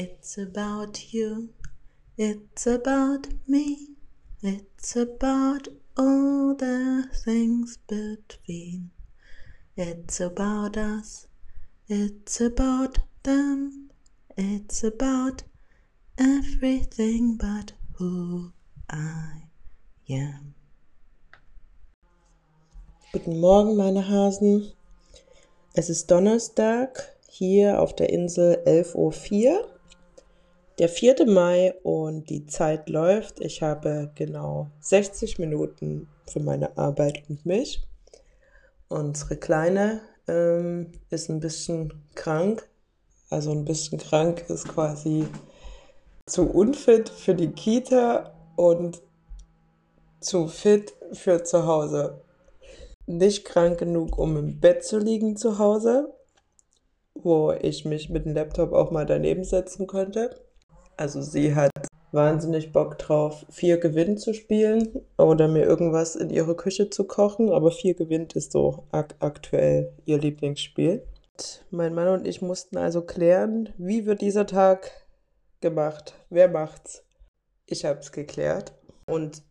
It's about you, it's about me, it's about all the things between. It's about us, it's about them, it's about everything but who I am. Guten Morgen, meine Hasen. Es ist Donnerstag, hier auf der Insel 11.04 Uhr, der 4. Mai und die Zeit läuft. Ich habe genau 60 Minuten für meine Arbeit und mich. Unsere Kleine ähm, ist ein bisschen krank. Also ein bisschen krank ist quasi zu unfit für die Kita und zu fit für zu Hause. Nicht krank genug, um im Bett zu liegen zu Hause, wo ich mich mit dem Laptop auch mal daneben setzen könnte. Also sie hat wahnsinnig Bock drauf, vier gewinnt zu spielen oder mir irgendwas in ihre Küche zu kochen, aber vier gewinnt ist so ak aktuell ihr Lieblingsspiel. Mein Mann und ich mussten also klären, wie wird dieser Tag gemacht? Wer macht's? Ich habe es geklärt und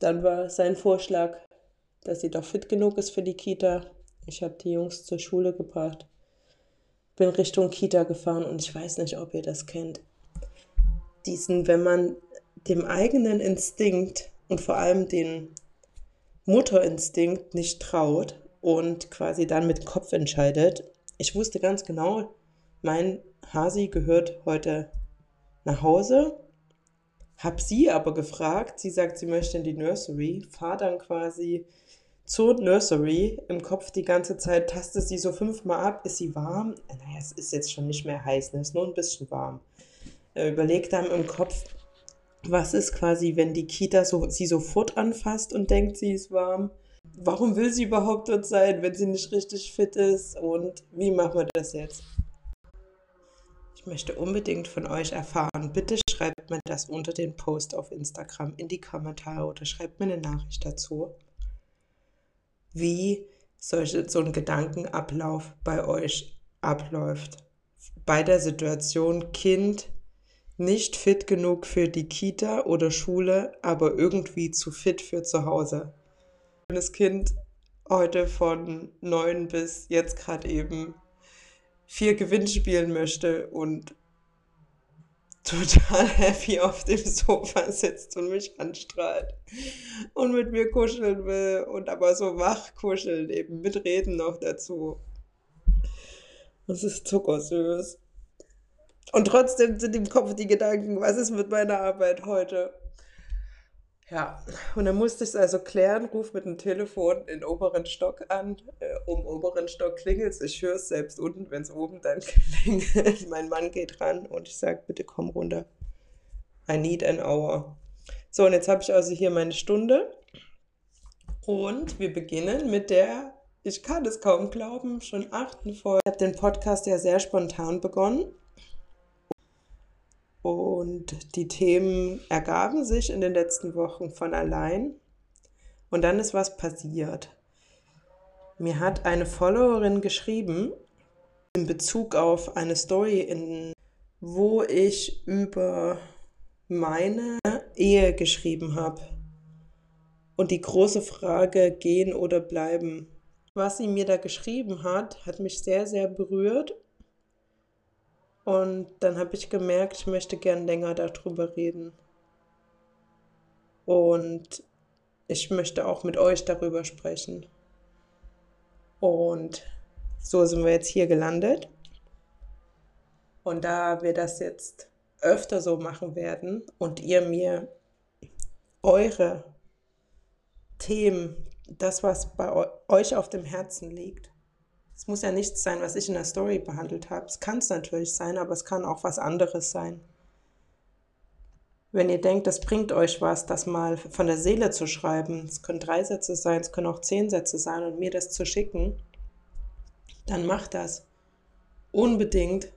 dann war sein Vorschlag, dass sie doch fit genug ist für die Kita. Ich habe die Jungs zur Schule gebracht bin Richtung Kita gefahren und ich weiß nicht, ob ihr das kennt. Diesen, wenn man dem eigenen Instinkt und vor allem den Mutterinstinkt nicht traut und quasi dann mit Kopf entscheidet. Ich wusste ganz genau, mein Hasi gehört heute nach Hause. Hab sie aber gefragt, sie sagt, sie möchte in die Nursery, fahr dann quasi zur Nursery im Kopf die ganze Zeit, taste sie so fünfmal ab, ist sie warm? Naja, es ist jetzt schon nicht mehr heiß, ne? es ist nur ein bisschen warm. Äh, überlegt dann im Kopf, was ist quasi, wenn die Kita so, sie sofort anfasst und denkt, sie ist warm? Warum will sie überhaupt dort sein, wenn sie nicht richtig fit ist? Und wie machen wir das jetzt? Ich möchte unbedingt von euch erfahren. Bitte schreibt mir das unter den Post auf Instagram in die Kommentare oder schreibt mir eine Nachricht dazu wie solche, so ein Gedankenablauf bei euch abläuft. Bei der Situation Kind nicht fit genug für die Kita oder Schule, aber irgendwie zu fit für zu Hause. Wenn das Kind heute von neun bis jetzt gerade eben vier Gewinn spielen möchte und total happy auf dem Sofa sitzt und mich anstrahlt und mit mir kuscheln will und aber so wach kuscheln, eben mit Reden noch dazu. Das ist zuckersüß. Und trotzdem sind im Kopf die Gedanken, was ist mit meiner Arbeit heute? Ja, und dann musste ich es also klären, ruf mit dem Telefon in oberen Stock an. Äh, um oberen Stock klingelt es, ich höre es selbst unten, wenn es oben dann klingelt. mein Mann geht ran und ich sage, bitte komm runter. I need an hour. So, und jetzt habe ich also hier meine Stunde. Und wir beginnen mit der, ich kann es kaum glauben, schon achten Folge. Ich habe den Podcast ja sehr spontan begonnen. Und die Themen ergaben sich in den letzten Wochen von allein. Und dann ist was passiert. Mir hat eine Followerin geschrieben in Bezug auf eine Story, in, wo ich über meine Ehe geschrieben habe. Und die große Frage, gehen oder bleiben. Was sie mir da geschrieben hat, hat mich sehr, sehr berührt und dann habe ich gemerkt, ich möchte gern länger darüber reden. Und ich möchte auch mit euch darüber sprechen. Und so sind wir jetzt hier gelandet. Und da wir das jetzt öfter so machen werden und ihr mir eure Themen, das, was bei euch auf dem Herzen liegt, es muss ja nichts sein, was ich in der Story behandelt habe. Es kann es natürlich sein, aber es kann auch was anderes sein. Wenn ihr denkt, das bringt euch was, das mal von der Seele zu schreiben, es können drei Sätze sein, es können auch zehn Sätze sein und mir das zu schicken, dann macht das unbedingt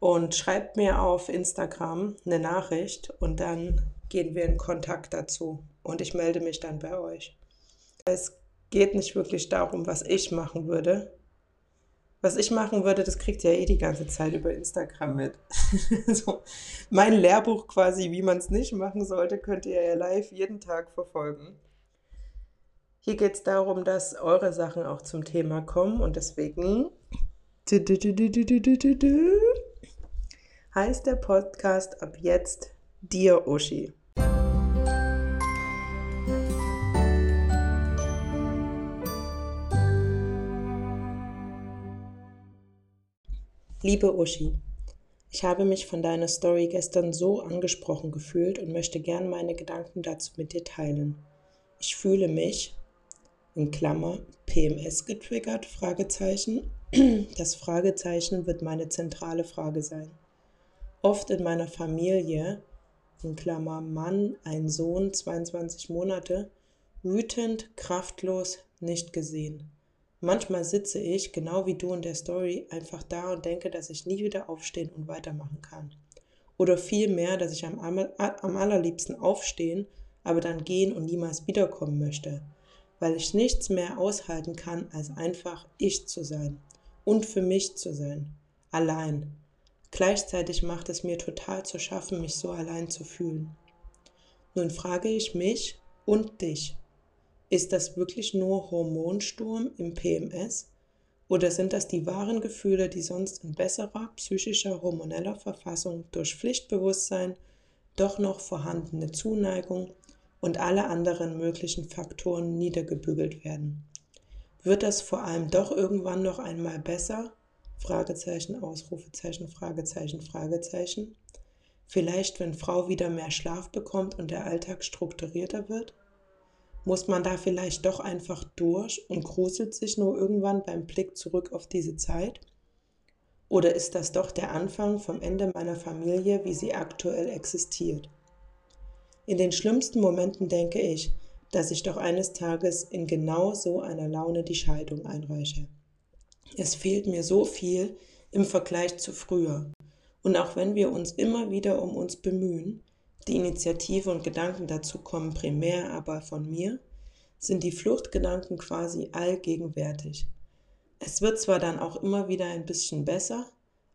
und schreibt mir auf Instagram eine Nachricht und dann gehen wir in Kontakt dazu und ich melde mich dann bei euch. Es geht nicht wirklich darum, was ich machen würde, Was ich machen würde, das kriegt ihr ja eh die ganze Zeit über Instagram mit. so, mein Lehrbuch quasi, wie man es nicht machen sollte, könnt ihr ja live jeden Tag verfolgen. Hier geht es darum, dass eure Sachen auch zum Thema kommen und deswegen heißt der Podcast ab jetzt Dir Uschi. Liebe Uschi, ich habe mich von deiner Story gestern so angesprochen gefühlt und möchte gern meine Gedanken dazu mit dir teilen. Ich fühle mich, in Klammer, PMS getriggert, Fragezeichen. Das Fragezeichen wird meine zentrale Frage sein. Oft in meiner Familie, in Klammer Mann, ein Sohn, 22 Monate, wütend, kraftlos, nicht gesehen. Manchmal sitze ich, genau wie du in der Story, einfach da und denke, dass ich nie wieder aufstehen und weitermachen kann. Oder vielmehr, dass ich am, allerliebsten aufstehen, aber dann gehen und niemals wiederkommen möchte, weil ich nichts mehr aushalten kann, als einfach ich zu sein und für mich zu sein, allein. Gleichzeitig macht es mir total zu schaffen, mich so allein zu fühlen. Nun frage ich mich und dich, ist das wirklich nur Hormonsturm im PMS? Oder sind das die wahren Gefühle, die sonst in besserer psychischer, hormoneller Verfassung durch Pflichtbewusstsein, doch noch vorhandene Zuneigung und alle anderen möglichen Faktoren niedergebügelt werden? Wird das vor allem doch irgendwann noch einmal besser? Fragezeichen, Ausrufezeichen, Fragezeichen, Fragezeichen. Vielleicht, wenn Frau wieder mehr Schlaf bekommt und der Alltag strukturierter wird? Muss man da vielleicht doch einfach durch und gruselt sich nur irgendwann beim Blick zurück auf diese Zeit? Oder ist das doch der Anfang vom Ende meiner Familie, wie sie aktuell existiert? In den schlimmsten Momenten denke ich, dass ich doch eines Tages in genau so einer Laune die Scheidung einreiche. Es fehlt mir so viel im Vergleich zu früher. Und auch wenn wir uns immer wieder um uns bemühen, die Initiative und Gedanken dazu kommen primär aber von mir, sind die Fluchtgedanken quasi allgegenwärtig. Es wird zwar dann auch immer wieder ein bisschen besser,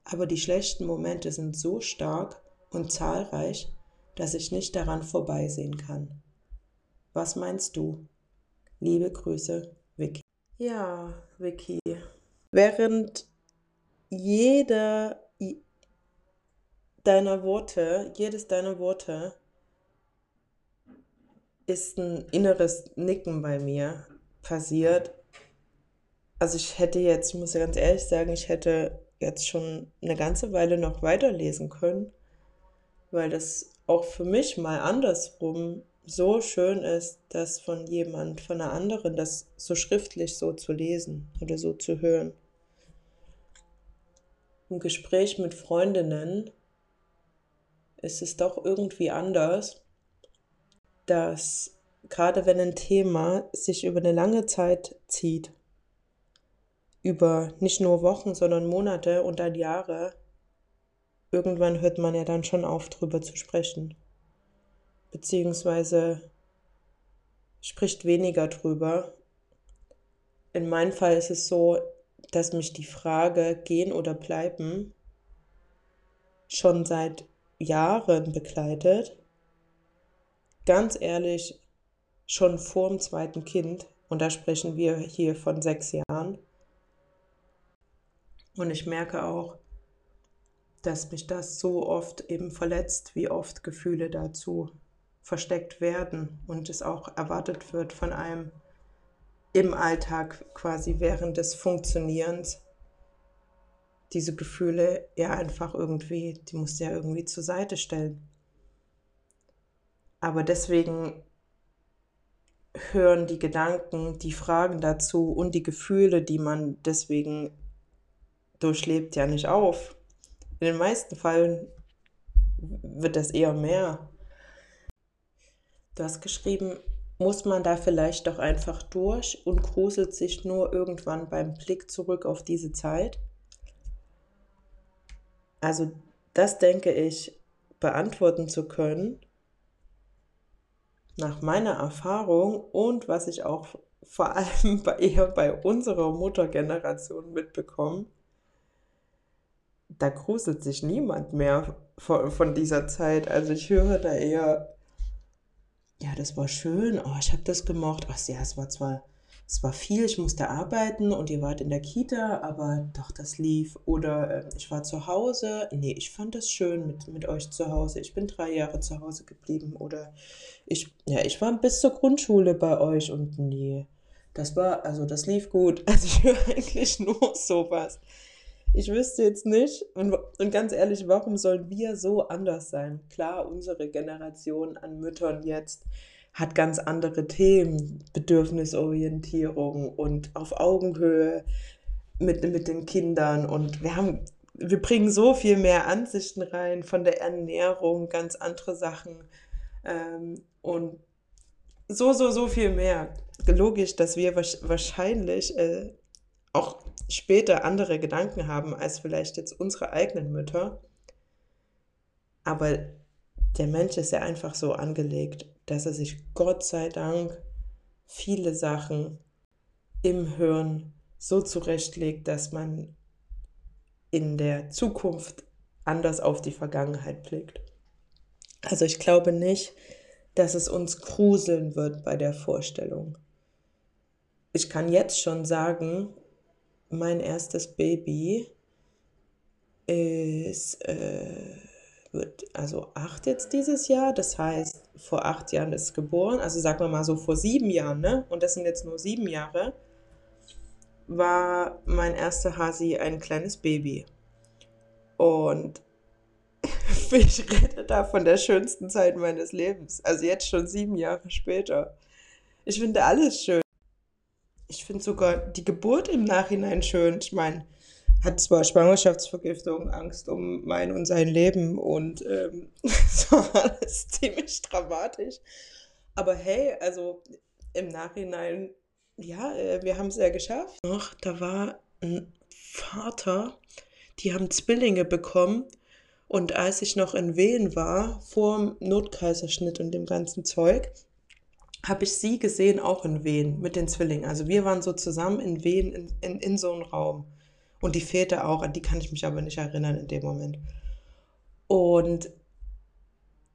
aber die schlechten Momente sind so stark und zahlreich, dass ich nicht daran vorbeisehen kann. Was meinst du? Liebe Grüße, Vicky. Ja, Vicky. Während jeder deiner Worte, jedes deiner Worte ist ein inneres Nicken bei mir passiert. Also ich hätte jetzt, ich muss ja ganz ehrlich sagen, ich hätte jetzt schon eine ganze Weile noch weiterlesen können, weil das auch für mich mal andersrum so schön ist, das von jemand, von einer anderen, das so schriftlich so zu lesen oder so zu hören. Im Gespräch mit Freundinnen ist es doch irgendwie anders, dass gerade wenn ein Thema sich über eine lange Zeit zieht, über nicht nur Wochen, sondern Monate und dann Jahre, irgendwann hört man ja dann schon auf, drüber zu sprechen. Beziehungsweise spricht weniger drüber. In meinem Fall ist es so, dass mich die Frage gehen oder bleiben schon seit Jahren begleitet. Ganz ehrlich, schon vor dem zweiten Kind, und da sprechen wir hier von sechs Jahren. Und ich merke auch, dass mich das so oft eben verletzt, wie oft Gefühle dazu versteckt werden und es auch erwartet wird von einem im Alltag quasi während des Funktionierens diese Gefühle ja einfach irgendwie, die musst du ja irgendwie zur Seite stellen. Aber deswegen hören die Gedanken, die Fragen dazu und die Gefühle, die man deswegen durchlebt, ja nicht auf. In den meisten Fällen wird das eher mehr. Du hast geschrieben, muss man da vielleicht doch einfach durch und gruselt sich nur irgendwann beim Blick zurück auf diese Zeit? Also das denke ich beantworten zu können nach meiner Erfahrung und was ich auch vor allem bei, eher bei unserer Muttergeneration mitbekomme, da gruselt sich niemand mehr von, von dieser Zeit. Also ich höre da eher, ja, das war schön, oh, ich habe das gemocht. Ach ja, es war zwar, es war viel, ich musste arbeiten und ihr wart in der Kita, aber doch, das lief. Oder äh, ich war zu Hause. Nee, ich fand das schön mit, mit euch zu Hause. Ich bin drei Jahre zu Hause geblieben. Oder ich, ja, ich war bis zur Grundschule bei euch und nee, das war, also das lief gut. Also ich höre eigentlich nur sowas. Ich wüsste jetzt nicht, und, und ganz ehrlich, warum sollen wir so anders sein? Klar, unsere Generation an Müttern jetzt hat ganz andere Themen, Bedürfnisorientierung und auf Augenhöhe mit, mit den Kindern. Und wir haben, wir bringen so viel mehr Ansichten rein von der Ernährung, ganz andere Sachen. Ähm, und so, so, so viel mehr. Logisch, dass wir wahrscheinlich äh, auch später andere Gedanken haben als vielleicht jetzt unsere eigenen Mütter. Aber der Mensch ist ja einfach so angelegt, dass er sich Gott sei Dank viele Sachen im Hirn so zurechtlegt, dass man in der Zukunft anders auf die Vergangenheit blickt. Also ich glaube nicht, dass es uns gruseln wird bei der Vorstellung. Ich kann jetzt schon sagen, mein erstes Baby ist, äh, wird also acht jetzt dieses Jahr. Das heißt, vor acht Jahren ist geboren. Also sagen wir mal so vor sieben Jahren, ne? Und das sind jetzt nur sieben Jahre. War mein erster Hasi ein kleines Baby. Und ich rede da von der schönsten Zeit meines Lebens. Also jetzt schon sieben Jahre später. Ich finde alles schön. Ich finde sogar die Geburt im Nachhinein schön. Ich meine, hat zwar Schwangerschaftsvergiftung, Angst um mein und sein Leben und ähm, war alles ziemlich dramatisch. Aber hey, also im Nachhinein, ja, äh, wir haben es ja geschafft. Noch, da war ein Vater, die haben Zwillinge bekommen und als ich noch in Wehen war, vor dem Notkaiserschnitt und dem ganzen Zeug, habe ich sie gesehen, auch in Wien mit den Zwillingen. Also wir waren so zusammen in Wien in, in, in so einem Raum. Und die Väter auch, an die kann ich mich aber nicht erinnern in dem Moment. Und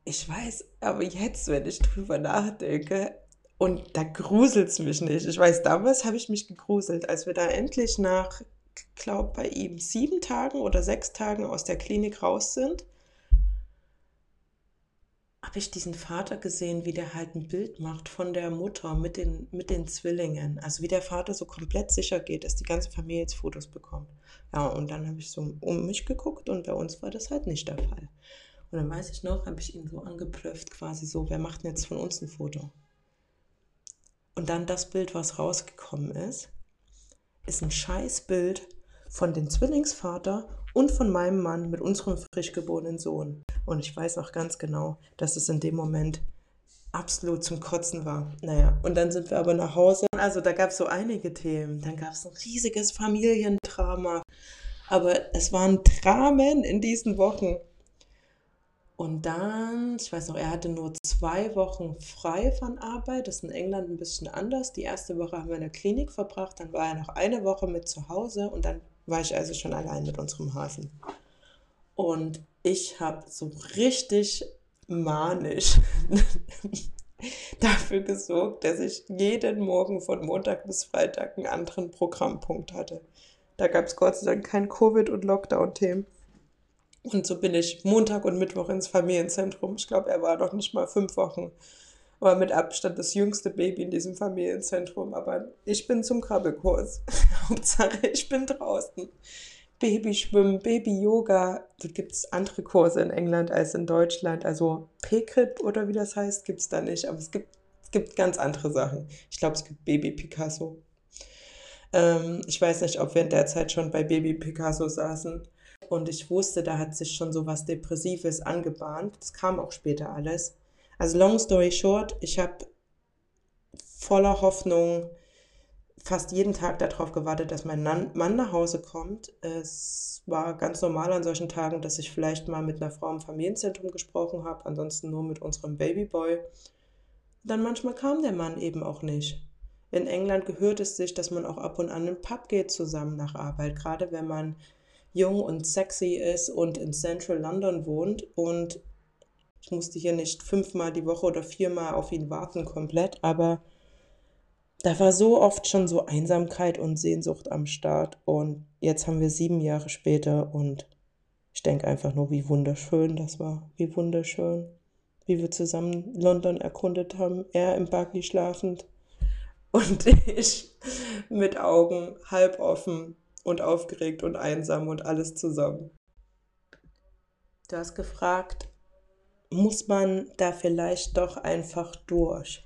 ich weiß, aber jetzt, wenn ich drüber nachdenke, und da gruselt es mich nicht. Ich weiß, damals habe ich mich gegruselt, als wir da endlich nach, glaube bei ihm sieben Tagen oder sechs Tagen aus der Klinik raus sind habe ich diesen Vater gesehen, wie der halt ein Bild macht von der Mutter mit den, mit den Zwillingen. Also wie der Vater so komplett sicher geht, dass die ganze Familie jetzt Fotos bekommt. Ja, und dann habe ich so um mich geguckt und bei uns war das halt nicht der Fall. Und dann weiß ich noch, habe ich ihn so angeplöfft, quasi so, wer macht denn jetzt von uns ein Foto? Und dann das Bild, was rausgekommen ist, ist ein Scheißbild von dem Zwillingsvater und von meinem Mann mit unserem frisch geborenen Sohn. Und ich weiß auch ganz genau, dass es in dem Moment absolut zum Kotzen war. Naja, und dann sind wir aber nach Hause. Also da gab es so einige Themen. Dann gab es ein riesiges Familiendrama. Aber es waren Dramen in diesen Wochen. Und dann, ich weiß noch, er hatte nur zwei Wochen frei von Arbeit. Das ist in England ein bisschen anders. Die erste Woche haben wir in der Klinik verbracht. Dann war er noch eine Woche mit zu Hause und dann war ich also schon allein mit unserem Hasen. Und ich habe so richtig manisch dafür gesorgt, dass ich jeden Morgen von Montag bis Freitag einen anderen Programmpunkt hatte. Da gab es Gott sei Dank kein Covid- und Lockdown-Themen. Und so bin ich Montag und Mittwoch ins Familienzentrum. Ich glaube, er war noch nicht mal fünf Wochen. War mit Abstand das jüngste Baby in diesem Familienzentrum. Aber ich bin zum Krabbelkurs. Hauptsache, ich bin draußen. Babyschwimmen, Baby-Yoga. Da gibt es andere Kurse in England als in Deutschland. Also P-Crip oder wie das heißt, gibt es da nicht. Aber es gibt, es gibt ganz andere Sachen. Ich glaube, es gibt Baby Picasso. Ähm, ich weiß nicht, ob wir in der Zeit schon bei Baby Picasso saßen. Und ich wusste, da hat sich schon so was Depressives angebahnt. Das kam auch später alles. Also long story short, ich habe voller Hoffnung fast jeden Tag darauf gewartet, dass mein Mann nach Hause kommt. Es war ganz normal an solchen Tagen, dass ich vielleicht mal mit einer Frau im Familienzentrum gesprochen habe, ansonsten nur mit unserem Babyboy. Dann manchmal kam der Mann eben auch nicht. In England gehört es sich, dass man auch ab und an in den Pub geht zusammen nach Arbeit, gerade wenn man jung und sexy ist und in Central London wohnt und ich musste hier nicht fünfmal die Woche oder viermal auf ihn warten komplett, aber da war so oft schon so Einsamkeit und Sehnsucht am Start und jetzt haben wir sieben Jahre später und ich denke einfach nur, wie wunderschön das war, wie wunderschön, wie wir zusammen London erkundet haben, er im Buggy schlafend und ich mit Augen halb offen und aufgeregt und einsam und alles zusammen. Du hast gefragt, muss man da vielleicht doch einfach durch?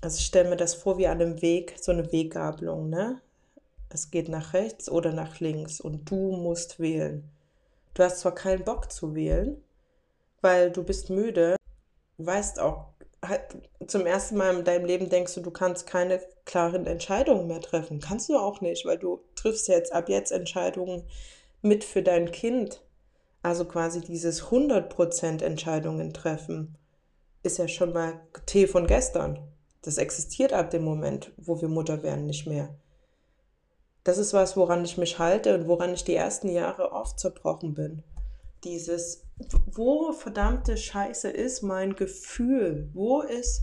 Also ich stelle mir das vor wie an einem Weg, so eine Weggabelung, ne? Es geht nach rechts oder nach links und du musst wählen. Du hast zwar keinen Bock zu wählen, weil du bist müde, weißt auch, halt zum ersten Mal in deinem Leben denkst du, du kannst keine klaren Entscheidungen mehr treffen. Kannst du auch nicht, weil du triffst jetzt ab jetzt Entscheidungen mit für dein Kind. Also quasi dieses 100% Entscheidungen treffen ist ja schon mal Tee von gestern. Das existiert ab dem Moment, wo wir Mutter werden, nicht mehr. Das ist was, woran ich mich halte und woran ich die ersten Jahre oft zerbrochen bin. Dieses, wo verdammte Scheiße ist mein Gefühl? Wo ist,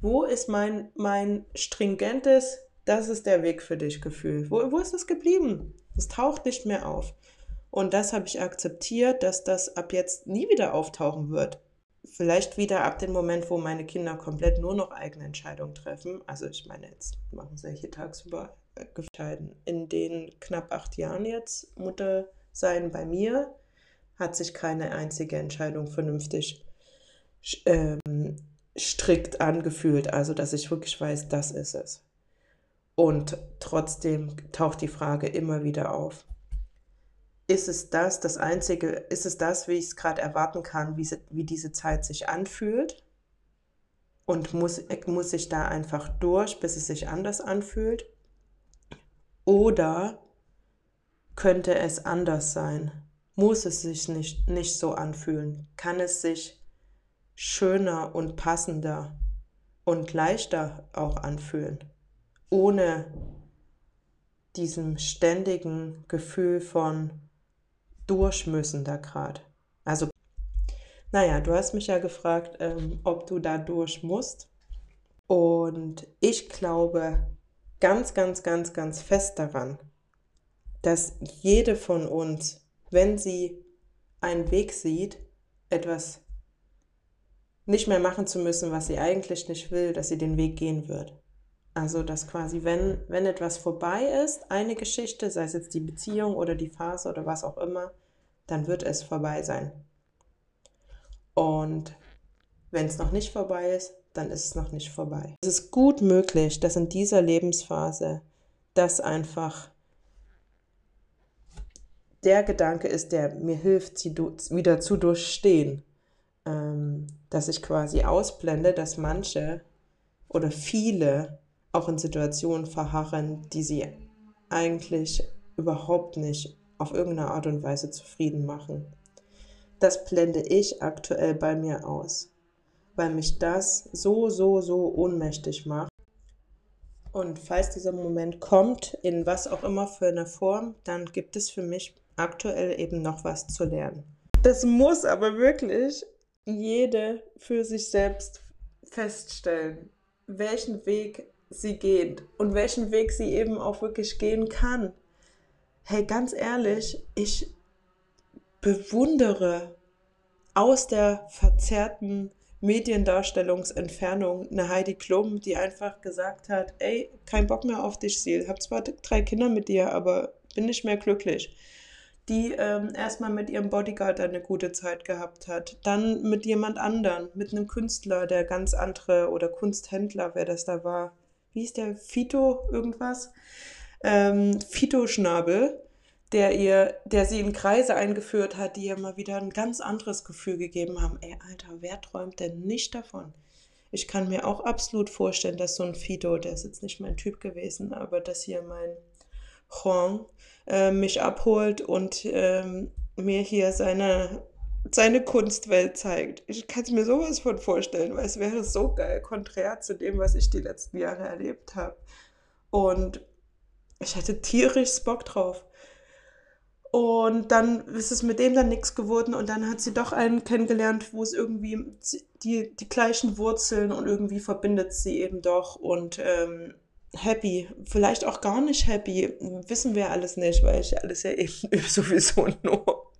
wo ist mein, mein stringentes, das ist der Weg für dich Gefühl? Wo, wo ist es geblieben? Es taucht nicht mehr auf. Und das habe ich akzeptiert, dass das ab jetzt nie wieder auftauchen wird vielleicht wieder ab dem Moment, wo meine Kinder komplett nur noch eigene Entscheidungen treffen. Also ich meine, jetzt machen sie hier tagsüber äh, entscheiden. In den knapp acht Jahren jetzt Mutter sein bei mir hat sich keine einzige Entscheidung vernünftig ähm, strikt angefühlt. Also dass ich wirklich weiß, das ist es. Und trotzdem taucht die Frage immer wieder auf ist es das, das Einzige, ist es das, wie ich es gerade erwarten kann, wie, wie diese Zeit sich anfühlt? Und muss, muss ich da einfach durch, bis es sich anders anfühlt? Oder könnte es anders sein? Muss es sich nicht, nicht so anfühlen? Kann es sich schöner und passender und leichter auch anfühlen? Ohne diesem ständigen Gefühl von durch müssen da gerade. Also, naja, du hast mich ja gefragt, ähm, ob du da durch musst. Und ich glaube ganz, ganz, ganz, ganz fest daran, dass jede von uns, wenn sie einen Weg sieht, etwas nicht mehr machen zu müssen, was sie eigentlich nicht will, dass sie den Weg gehen wird. Also, dass quasi, wenn, wenn etwas vorbei ist, eine Geschichte, sei es jetzt die Beziehung oder die Phase oder was auch immer, dann wird es vorbei sein. Und wenn es noch nicht vorbei ist, dann ist es noch nicht vorbei. Es ist gut möglich, dass in dieser Lebensphase das einfach der Gedanke ist, der mir hilft, sie wieder zu durchstehen. Ähm, dass ich quasi ausblende, dass manche oder viele auch in Situationen verharren, die sie eigentlich überhaupt nicht auf irgendeine Art und Weise zufrieden machen. Das blende ich aktuell bei mir aus, weil mich das so, so, so ohnmächtig macht. Und falls dieser Moment kommt, in was auch immer für eine Form, dann gibt es für mich aktuell eben noch was zu lernen. Das muss aber wirklich jede für sich selbst feststellen, welchen Weg sie geht und welchen Weg sie eben auch wirklich gehen kann. Hey, ganz ehrlich, ich bewundere aus der verzerrten Mediendarstellungsentfernung eine Heidi Klum, die einfach gesagt hat, ey, kein Bock mehr auf dich, Sil. Hab zwar drei Kinder mit dir, aber bin nicht mehr glücklich. Die ähm, erstmal mit ihrem Bodyguard eine gute Zeit gehabt hat, dann mit jemand anderen, mit einem Künstler, der ganz andere oder Kunsthändler, wer das da war. Wie ist der? Fito irgendwas? Ähm, Fito-Schnabel, der ihr, der sie in Kreise eingeführt hat, die ihr mal wieder ein ganz anderes Gefühl gegeben haben. Ey, Alter, wer träumt denn nicht davon? Ich kann mir auch absolut vorstellen, dass so ein Fido, der ist jetzt nicht mein Typ gewesen, aber dass hier mein Juan äh, mich abholt und ähm, mir hier seine, seine Kunstwelt zeigt. Ich kann es mir sowas von vorstellen, weil es wäre so geil, konträr zu dem, was ich die letzten Jahre erlebt habe. Und ich hatte tierisch Bock drauf. Und dann ist es mit dem dann nichts geworden und dann hat sie doch einen kennengelernt, wo es irgendwie die, die gleichen Wurzeln und irgendwie verbindet sie eben doch und ähm, happy, vielleicht auch gar nicht happy, wissen wir alles nicht, weil ich alles ja eben sowieso nur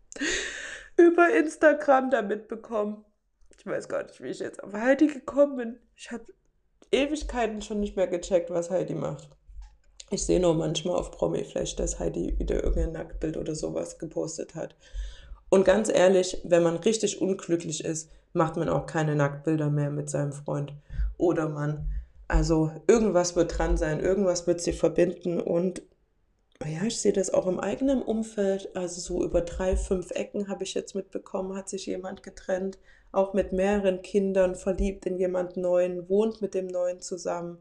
über Instagram da mitbekomme. Ich weiß gar nicht, wie ich jetzt auf Heidi gekommen bin. Ich habe Ewigkeiten schon nicht mehr gecheckt, was Heidi macht. Ich sehe nur manchmal auf Promiflash, dass Heidi wieder irgendein Nacktbild oder sowas gepostet hat. Und ganz ehrlich, wenn man richtig unglücklich ist, macht man auch keine Nacktbilder mehr mit seinem Freund oder Mann. Also irgendwas wird dran sein, irgendwas wird sie verbinden und ja, ich sehe das auch im eigenen Umfeld. Also so über drei, fünf Ecken habe ich jetzt mitbekommen, hat sich jemand getrennt, auch mit mehreren Kindern, verliebt in jemand Neuen, wohnt mit dem Neuen zusammen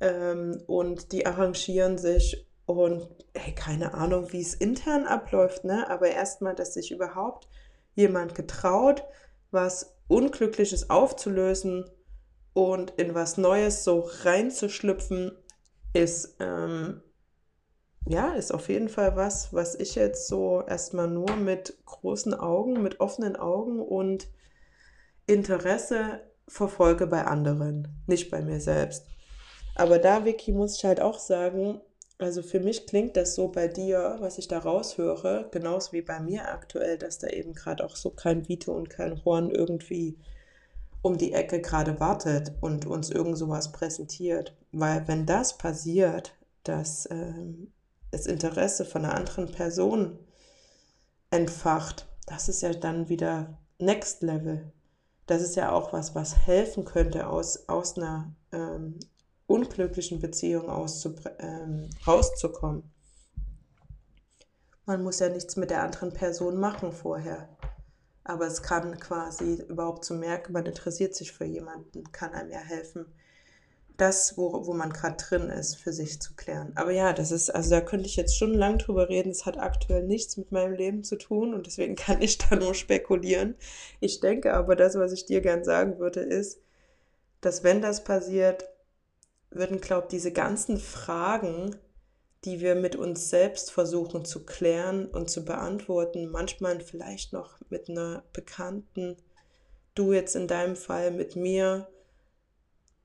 ähm, und die arrangieren sich und hey, keine Ahnung, wie es intern abläuft, ne? Aber erstmal, dass sich überhaupt jemand getraut, was Unglückliches aufzulösen und in was Neues so reinzuschlüpfen, ist ähm, ja, ist auf jeden Fall was, was ich jetzt so erstmal nur mit großen Augen, mit offenen Augen und Interesse verfolge bei anderen, nicht bei mir selbst. Aber da, Vicky, muss ich halt auch sagen, also für mich klingt das so bei dir, was ich da raushöre, genauso wie bei mir aktuell, dass da eben gerade auch so kein Vito und kein Horn irgendwie um die Ecke gerade wartet und uns irgend sowas präsentiert. Weil wenn das passiert, dass ähm, das Interesse von einer anderen Person entfacht, das ist ja dann wieder Next Level. Das ist ja auch was, was helfen könnte, aus, aus einer ähm, unglücklichen Beziehung ähm, rauszukommen. Man muss ja nichts mit der anderen Person machen vorher. Aber es kann quasi überhaupt zu merken, man interessiert sich für jemanden, kann einem ja helfen, das, wo, wo man gerade drin ist, für sich zu klären. Aber ja, das ist, also da könnte ich jetzt schon lang drüber reden. Es hat aktuell nichts mit meinem Leben zu tun und deswegen kann ich da nur spekulieren. Ich denke aber, das, was ich dir gern sagen würde, ist, dass wenn das passiert, würden, glaube ich, diese ganzen Fragen, die wir mit uns selbst versuchen zu klären und zu beantworten, manchmal vielleicht noch mit einer Bekannten, du jetzt in deinem Fall mit mir,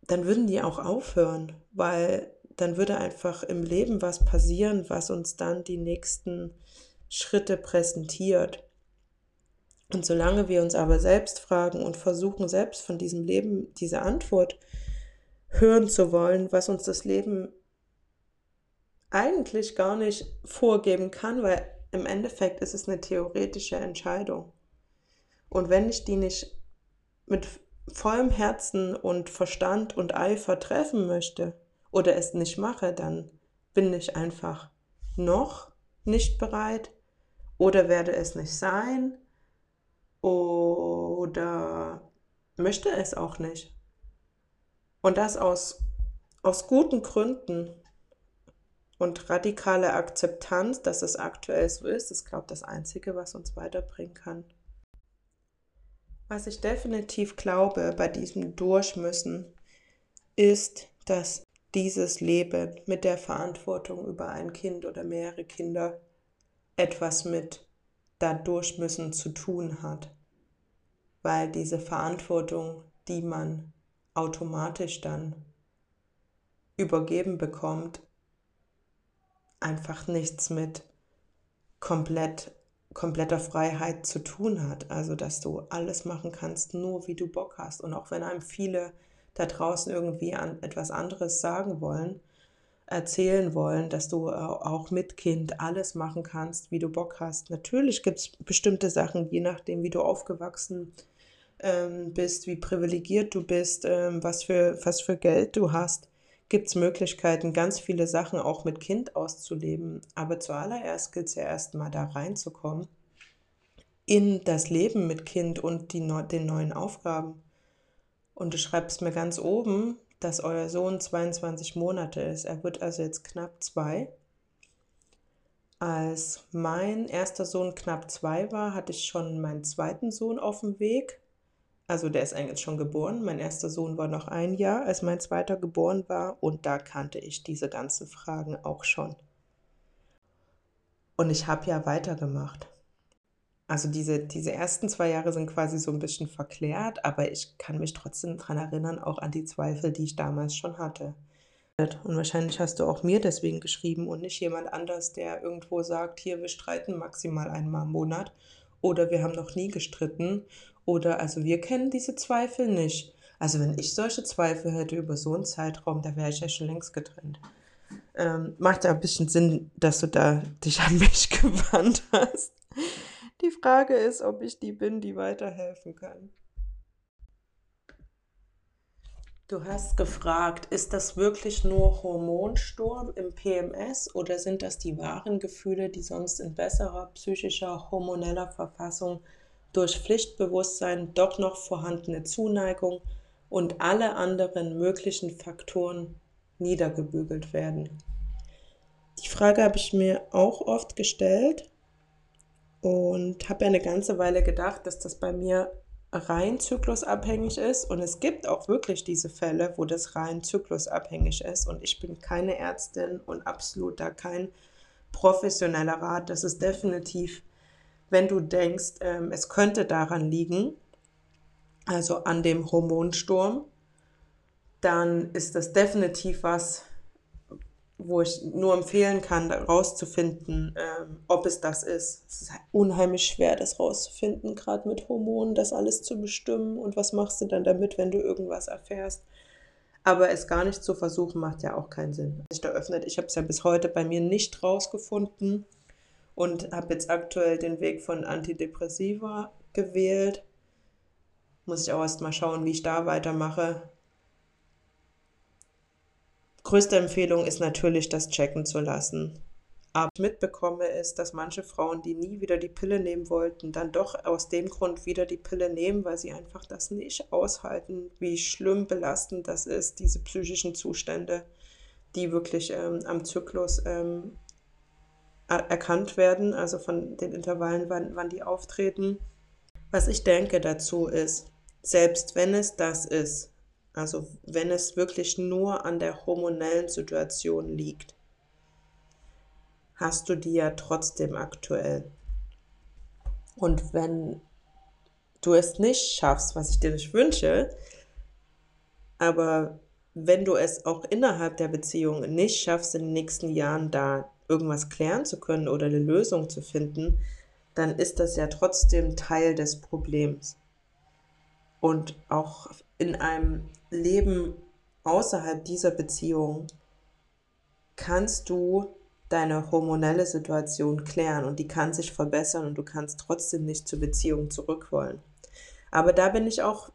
dann würden die auch aufhören, weil dann würde einfach im Leben was passieren, was uns dann die nächsten Schritte präsentiert. Und solange wir uns aber selbst fragen und versuchen selbst von diesem Leben diese Antwort hören zu wollen, was uns das Leben eigentlich gar nicht vorgeben kann, weil im Endeffekt ist es eine theoretische Entscheidung. Und wenn ich die nicht mit vollem Herzen und Verstand und Eifer treffen möchte oder es nicht mache, dann bin ich einfach noch nicht bereit oder werde es nicht sein oder möchte es auch nicht. Und das aus, aus guten Gründen und radikale Akzeptanz, dass es aktuell so ist, ist, glaube ich, das Einzige, was uns weiterbringen kann. Was ich definitiv glaube bei diesem Durchmüssen, ist, dass dieses Leben mit der Verantwortung über ein Kind oder mehrere Kinder etwas mit da durchmüssen zu tun hat. Weil diese Verantwortung, die man automatisch dann übergeben bekommt, einfach nichts mit komplett, kompletter Freiheit zu tun hat. Also, dass du alles machen kannst, nur wie du Bock hast. Und auch wenn einem viele da draußen irgendwie an etwas anderes sagen wollen, erzählen wollen, dass du äh, auch mit Kind alles machen kannst, wie du Bock hast. Natürlich gibt es bestimmte Sachen, je nachdem, wie du aufgewachsen bist ähm, bist, wie privilegiert du bist, ähm, was, für, was für Geld du hast, gibt es Möglichkeiten, ganz viele Sachen auch mit Kind auszuleben. Aber zuallererst gilt es ja erstmal da reinzukommen in das Leben mit Kind und die, den neuen Aufgaben. Und du schreibst mir ganz oben, dass euer Sohn 22 Monate ist. Er wird also jetzt knapp zwei. Als mein erster Sohn knapp zwei war, hatte ich schon meinen zweiten Sohn auf dem Weg. Also der ist eigentlich schon geboren. Mein erster Sohn war noch ein Jahr, als mein zweiter geboren war. Und da kannte ich diese ganzen Fragen auch schon. Und ich habe ja weitergemacht. Also diese, diese ersten zwei Jahre sind quasi so ein bisschen verklärt, aber ich kann mich trotzdem daran erinnern, auch an die Zweifel, die ich damals schon hatte. Und wahrscheinlich hast du auch mir deswegen geschrieben und nicht jemand anders, der irgendwo sagt, hier, wir streiten maximal einmal im Monat oder wir haben noch nie gestritten oder also wir kennen diese Zweifel nicht. Also wenn ich solche Zweifel hätte über so einen Zeitraum, da wäre ich ja schon längst getrennt. Ähm, macht ja ein bisschen Sinn, dass du da dich an mich gewandt hast. Die Frage ist, ob ich die bin, die weiterhelfen kann. Du hast gefragt, ist das wirklich nur Hormonsturm im PMS oder sind das die wahren Gefühle, die sonst in besserer psychischer, hormoneller Verfassung durch Pflichtbewusstsein doch noch vorhandene Zuneigung und alle anderen möglichen Faktoren niedergebügelt werden? Die Frage habe ich mir auch oft gestellt und habe eine ganze Weile gedacht, dass das bei mir rein zyklusabhängig ist. Und es gibt auch wirklich diese Fälle, wo das rein zyklusabhängig ist. Und ich bin keine Ärztin und absolut da kein professioneller Rat. Das ist definitiv, wenn du denkst, ähm, es könnte daran liegen, also an dem Hormonsturm, dann ist das definitiv was, wo ich nur empfehlen kann, rauszufinden, ähm, ob es das ist. Es ist unheimlich schwer, das rauszufinden, gerade mit Hormonen, das alles zu bestimmen. Und was machst du dann damit, wenn du irgendwas erfährst? Aber es gar nicht zu versuchen, macht ja auch keinen Sinn. Sich. Ich habe es ja bis heute bei mir nicht rausgefunden und habe jetzt aktuell den Weg von Antidepressiva gewählt. Muss ich auch erst mal schauen, wie ich da weitermache Größte Empfehlung ist natürlich, das checken zu lassen. Aber ich mitbekomme ist, dass manche Frauen, die nie wieder die Pille nehmen wollten, dann doch aus dem Grund wieder die Pille nehmen, weil sie einfach das nicht aushalten, wie schlimm belastend das ist, diese psychischen Zustände, die wirklich ähm, am Zyklus ähm, erkannt werden, also von den Intervallen, wann, wann die auftreten. Was ich denke dazu ist, selbst wenn es das ist, also wenn es wirklich nur an der hormonellen Situation liegt, hast du die ja trotzdem aktuell. Und wenn du es nicht schaffst, was ich dir nicht wünsche, aber wenn du es auch innerhalb der Beziehung nicht schaffst, in den nächsten Jahren da irgendwas klären zu können oder eine Lösung zu finden, dann ist das ja trotzdem Teil des Problems. Und auch in einem Leben außerhalb dieser Beziehung kannst du deine hormonelle Situation klären und die kann sich verbessern und du kannst trotzdem nicht zur Beziehung zurück wollen. Aber da bin ich auch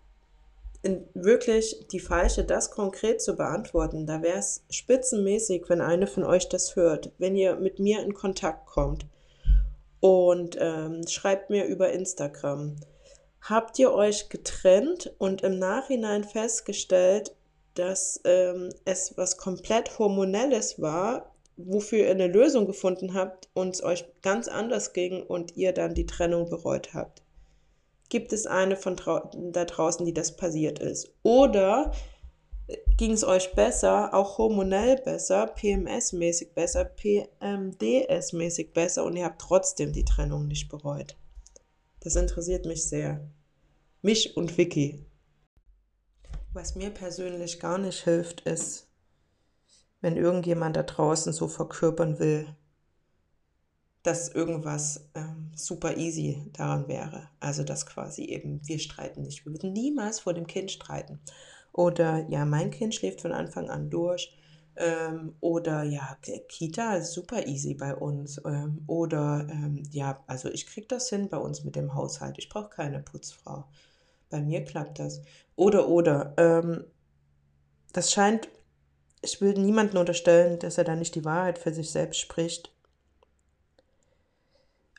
wirklich die falsche, das konkret zu beantworten. Da wäre es spitzenmäßig, wenn eine von euch das hört, wenn ihr mit mir in Kontakt kommt und ähm, schreibt mir über Instagram habt ihr euch getrennt und im Nachhinein festgestellt, dass ähm, es was komplett Hormonelles war, wofür ihr eine Lösung gefunden habt und es euch ganz anders ging und ihr dann die Trennung bereut habt? Gibt es eine von da draußen, die das passiert ist? Oder ging es euch besser, auch hormonell besser, PMS-mäßig besser, PMDS-mäßig besser und ihr habt trotzdem die Trennung nicht bereut? Das interessiert mich sehr. Mich und Vicky. Was mir persönlich gar nicht hilft, ist, wenn irgendjemand da draußen so verkörpern will, dass irgendwas ähm, super easy daran wäre. Also dass quasi eben, wir streiten nicht. Wir würden niemals vor dem Kind streiten. Oder ja, mein Kind schläft von Anfang an durch. Ähm, oder ja, Kita ist super easy bei uns. Ähm, oder ähm, ja, also ich kriege das hin bei uns mit dem Haushalt. Ich brauche keine Putzfrau. Bei mir klappt das. Oder, oder. Ähm, das scheint, ich will niemandem unterstellen, dass er da nicht die Wahrheit für sich selbst spricht.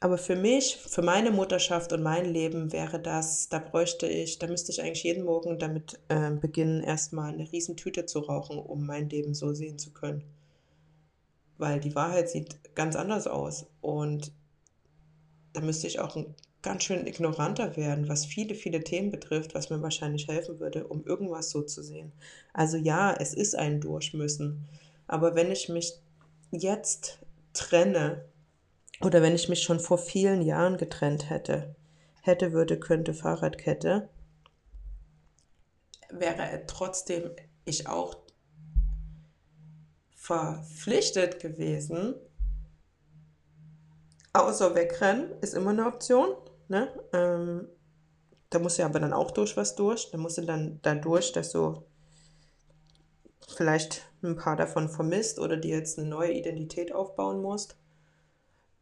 Aber für mich, für meine Mutterschaft und mein Leben wäre das, da bräuchte ich, da müsste ich eigentlich jeden Morgen damit äh, beginnen, erstmal eine Riesentüte zu rauchen, um mein Leben so sehen zu können. Weil die Wahrheit sieht ganz anders aus. Und da müsste ich auch ein ganz schön ignoranter werden, was viele, viele Themen betrifft, was mir wahrscheinlich helfen würde, um irgendwas so zu sehen. Also ja, es ist ein Durchmüssen. Aber wenn ich mich jetzt trenne, oder wenn ich mich schon vor vielen Jahren getrennt hätte, hätte, würde, könnte, Fahrradkette, wäre trotzdem ich auch verpflichtet gewesen, außer wegrennen ist immer eine Option. Ne? Ähm, da muss ja aber dann auch durch was durch. Da musst du dann dadurch, dass du vielleicht ein paar davon vermisst oder dir jetzt eine neue Identität aufbauen musst,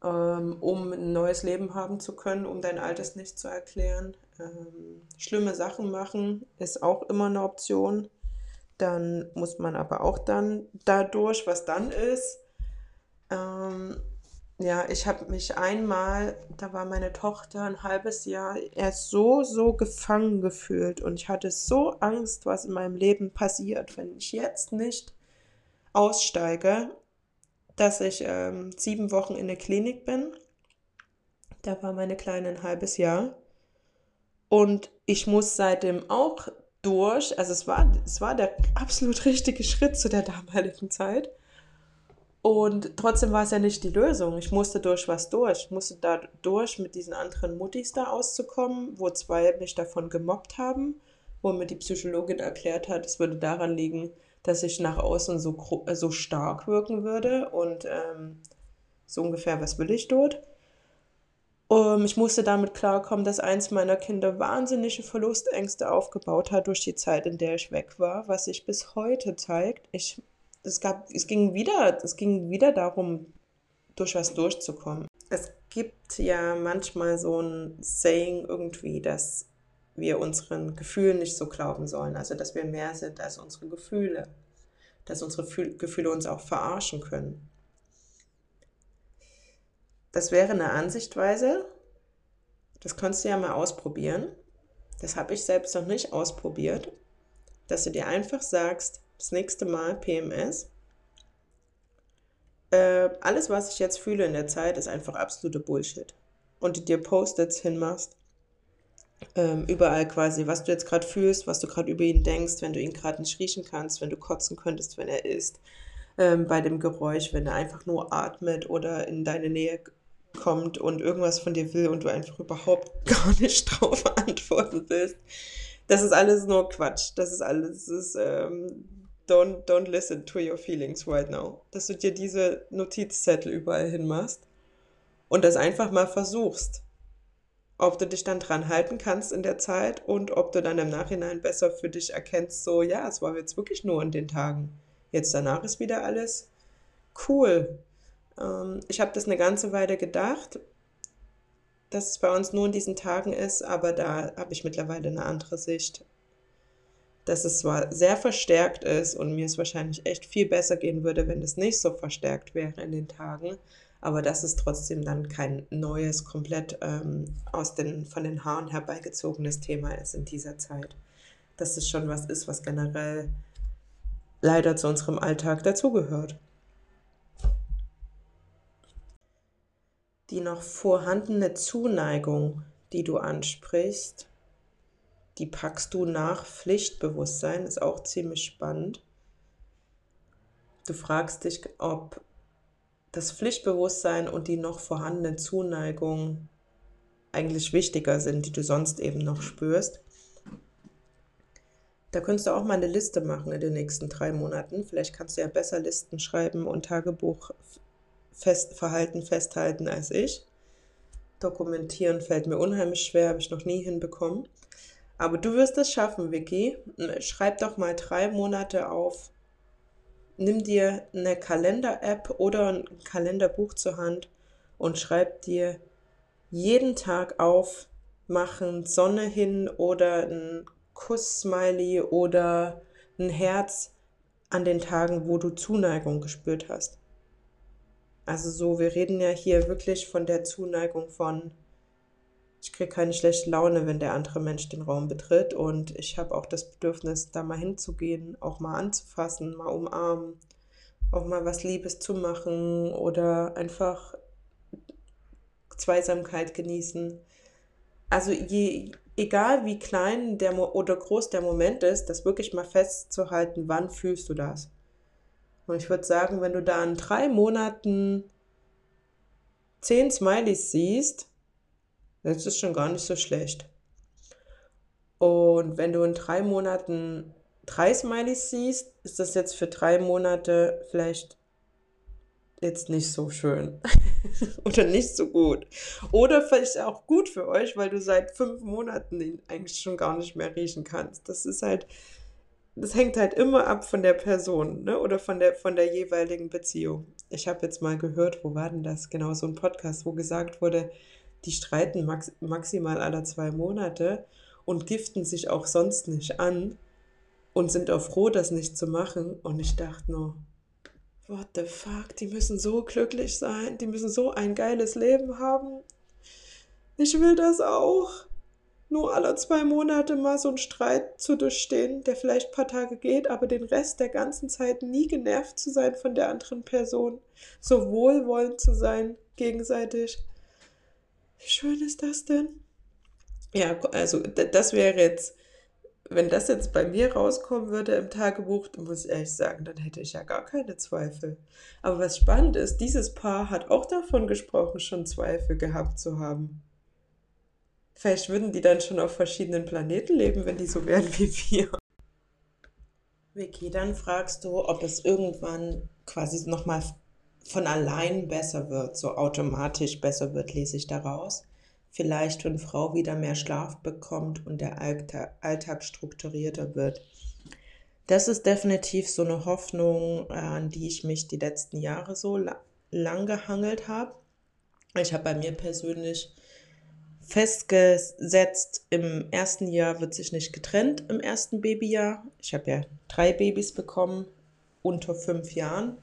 ähm, um ein neues Leben haben zu können, um dein Altes nicht zu erklären. Ähm, schlimme Sachen machen ist auch immer eine Option. Dann muss man aber auch dann dadurch, was dann ist, ähm, ja, ich habe mich einmal, da war meine Tochter ein halbes Jahr, erst so, so gefangen gefühlt und ich hatte so Angst, was in meinem Leben passiert, wenn ich jetzt nicht aussteige, dass ich ähm, sieben Wochen in der Klinik bin. Da war meine Kleine ein halbes Jahr. Und ich muss seitdem auch durch, also es war, es war der absolut richtige Schritt zu der damaligen Zeit. Und trotzdem war es ja nicht die Lösung. Ich musste durch was durch. Ich musste da durch, mit diesen anderen Muttis da auszukommen, wo zwei mich davon gemobbt haben, wo mir die Psychologin erklärt hat, es würde daran liegen, dass ich nach außen so, äh, so stark wirken würde und ähm, so ungefähr, was will ich dort? Um, ich musste damit klarkommen, dass eins meiner Kinder wahnsinnige Verlustängste aufgebaut hat durch die Zeit, in der ich weg war, was sich bis heute zeigt. Ich es gab, es ging wieder, es ging wieder darum, durch was durchzukommen. Es gibt ja manchmal so ein Saying irgendwie, dass wir unseren Gefühlen nicht so glauben sollen, also dass wir mehr sind als unsere Gefühle, dass unsere Gefühle uns auch verarschen können. Das wäre eine Ansichtweise, das kannst du ja mal ausprobieren. Das habe ich selbst noch nicht ausprobiert, dass du dir einfach sagst, das nächste Mal PMS. Äh, alles, was ich jetzt fühle in der Zeit, ist einfach absolute Bullshit. Und du dir Post-its hinmachst, ähm, überall quasi, was du jetzt gerade fühlst, was du gerade über ihn denkst, wenn du ihn gerade nicht riechen kannst, wenn du kotzen könntest, wenn er isst, ähm, bei dem Geräusch, wenn er einfach nur atmet oder in deine Nähe kommt und irgendwas von dir will und du einfach überhaupt gar nicht drauf antworten willst. Das ist alles nur Quatsch. Das ist alles, das ist, ähm, don't, don't listen to your feelings right now. Dass du dir diese Notizzettel überall hinmachst und das einfach mal versuchst. Ob du dich dann dran halten kannst in der Zeit und ob du dann im Nachhinein besser für dich erkennst, so, ja, es war jetzt wirklich nur in den Tagen. Jetzt danach ist wieder alles cool. Ähm, ich habe das eine ganze Weile gedacht, dass es bei uns nur in diesen Tagen ist, aber da habe ich mittlerweile eine andere Sicht dass es zwar sehr verstärkt ist und mir es wahrscheinlich echt viel besser gehen würde, wenn es nicht so verstärkt wäre in den Tagen, aber dass es trotzdem dann kein neues, komplett ähm, aus den, von den Haaren herbeigezogenes Thema ist in dieser Zeit. Dass es schon was ist, was generell leider zu unserem Alltag dazugehört. Die noch vorhandene Zuneigung, die du ansprichst, die packst du nach Pflichtbewusstsein, ist auch ziemlich spannend. Du fragst dich, ob das Pflichtbewusstsein und die noch vorhandene Zuneigung eigentlich wichtiger sind, die du sonst eben noch spürst. Da könntest du auch mal eine Liste machen in den nächsten drei Monaten. Vielleicht kannst du ja besser Listen schreiben und Tagebuch fest, Verhalten festhalten als ich. Dokumentieren fällt mir unheimlich schwer, habe ich noch nie hinbekommen. Aber du wirst es schaffen, Vicky. Schreib doch mal drei Monate auf. Nimm dir eine Kalender-App oder ein Kalenderbuch zur Hand und schreib dir jeden Tag auf, machen Sonne hin oder ein Kuss-Smiley oder ein Herz an den Tagen, wo du Zuneigung gespürt hast. Also so, wir reden ja hier wirklich von der Zuneigung von ich kriege keine schlechte Laune, wenn der andere Mensch den Raum betritt. Und ich habe auch das Bedürfnis, da mal hinzugehen, auch mal anzufassen, mal umarmen, auch mal was Liebes zu machen oder einfach Zweisamkeit genießen. Also je, egal wie klein der oder groß der Moment ist, das wirklich mal festzuhalten, wann fühlst du das. Und ich würde sagen, wenn du da in drei Monaten zehn Smileys siehst, das ist schon gar nicht so schlecht. Und wenn du in drei Monaten drei Smileys siehst, ist das jetzt für drei Monate vielleicht jetzt nicht so schön oder nicht so gut. Oder vielleicht auch gut für euch, weil du seit fünf Monaten den eigentlich schon gar nicht mehr riechen kannst. Das ist halt, das hängt halt immer ab von der Person ne? oder von der, von der jeweiligen Beziehung. Ich habe jetzt mal gehört, wo war denn das? Genau, so ein Podcast, wo gesagt wurde, die streiten max maximal alle zwei Monate und giften sich auch sonst nicht an und sind auch froh, das nicht zu machen. Und ich dachte nur, what the fuck, die müssen so glücklich sein, die müssen so ein geiles Leben haben. Ich will das auch. Nur alle zwei Monate mal so einen Streit zu durchstehen, der vielleicht ein paar Tage geht, aber den Rest der ganzen Zeit nie genervt zu sein von der anderen Person. So wohlwollend zu sein, gegenseitig. Wie schön ist das denn? Ja, also das wäre jetzt wenn das jetzt bei mir rauskommen würde im Tagebuch, muss ich ehrlich sagen, dann hätte ich ja gar keine Zweifel. Aber was spannend ist, dieses Paar hat auch davon gesprochen, schon Zweifel gehabt zu haben. Vielleicht würden die dann schon auf verschiedenen Planeten leben, wenn die so wären wie wir. Vicky, dann fragst du, ob es irgendwann quasi nochmal von allein besser wird, so automatisch besser wird, lese ich daraus vielleicht, wenn Frau wieder mehr Schlaf bekommt und der Alltag strukturierter wird. Das ist definitiv so eine Hoffnung, an die ich mich die letzten Jahre so lang gehangelt habe. Ich habe bei mir persönlich festgesetzt, im ersten Jahr wird sich nicht getrennt, im ersten Babyjahr. Ich habe ja drei Babys bekommen unter fünf Jahren.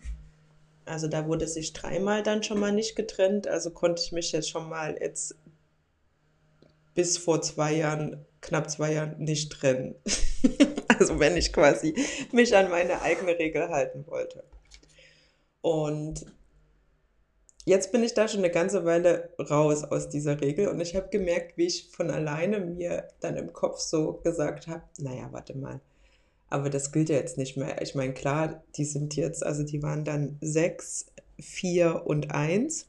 Also da wurde sich dreimal dann schon mal nicht getrennt. Also konnte ich mich jetzt schon mal jetzt bis vor zwei Jahren, knapp zwei Jahren, nicht trennen. also wenn ich quasi mich an meine eigene Regel halten wollte. Und jetzt bin ich da schon eine ganze Weile raus aus dieser Regel und ich habe gemerkt, wie ich von alleine mir dann im Kopf so gesagt habe, naja, warte mal, aber das gilt ja jetzt nicht mehr. Ich meine, klar, die sind jetzt, also die waren dann sechs, vier und eins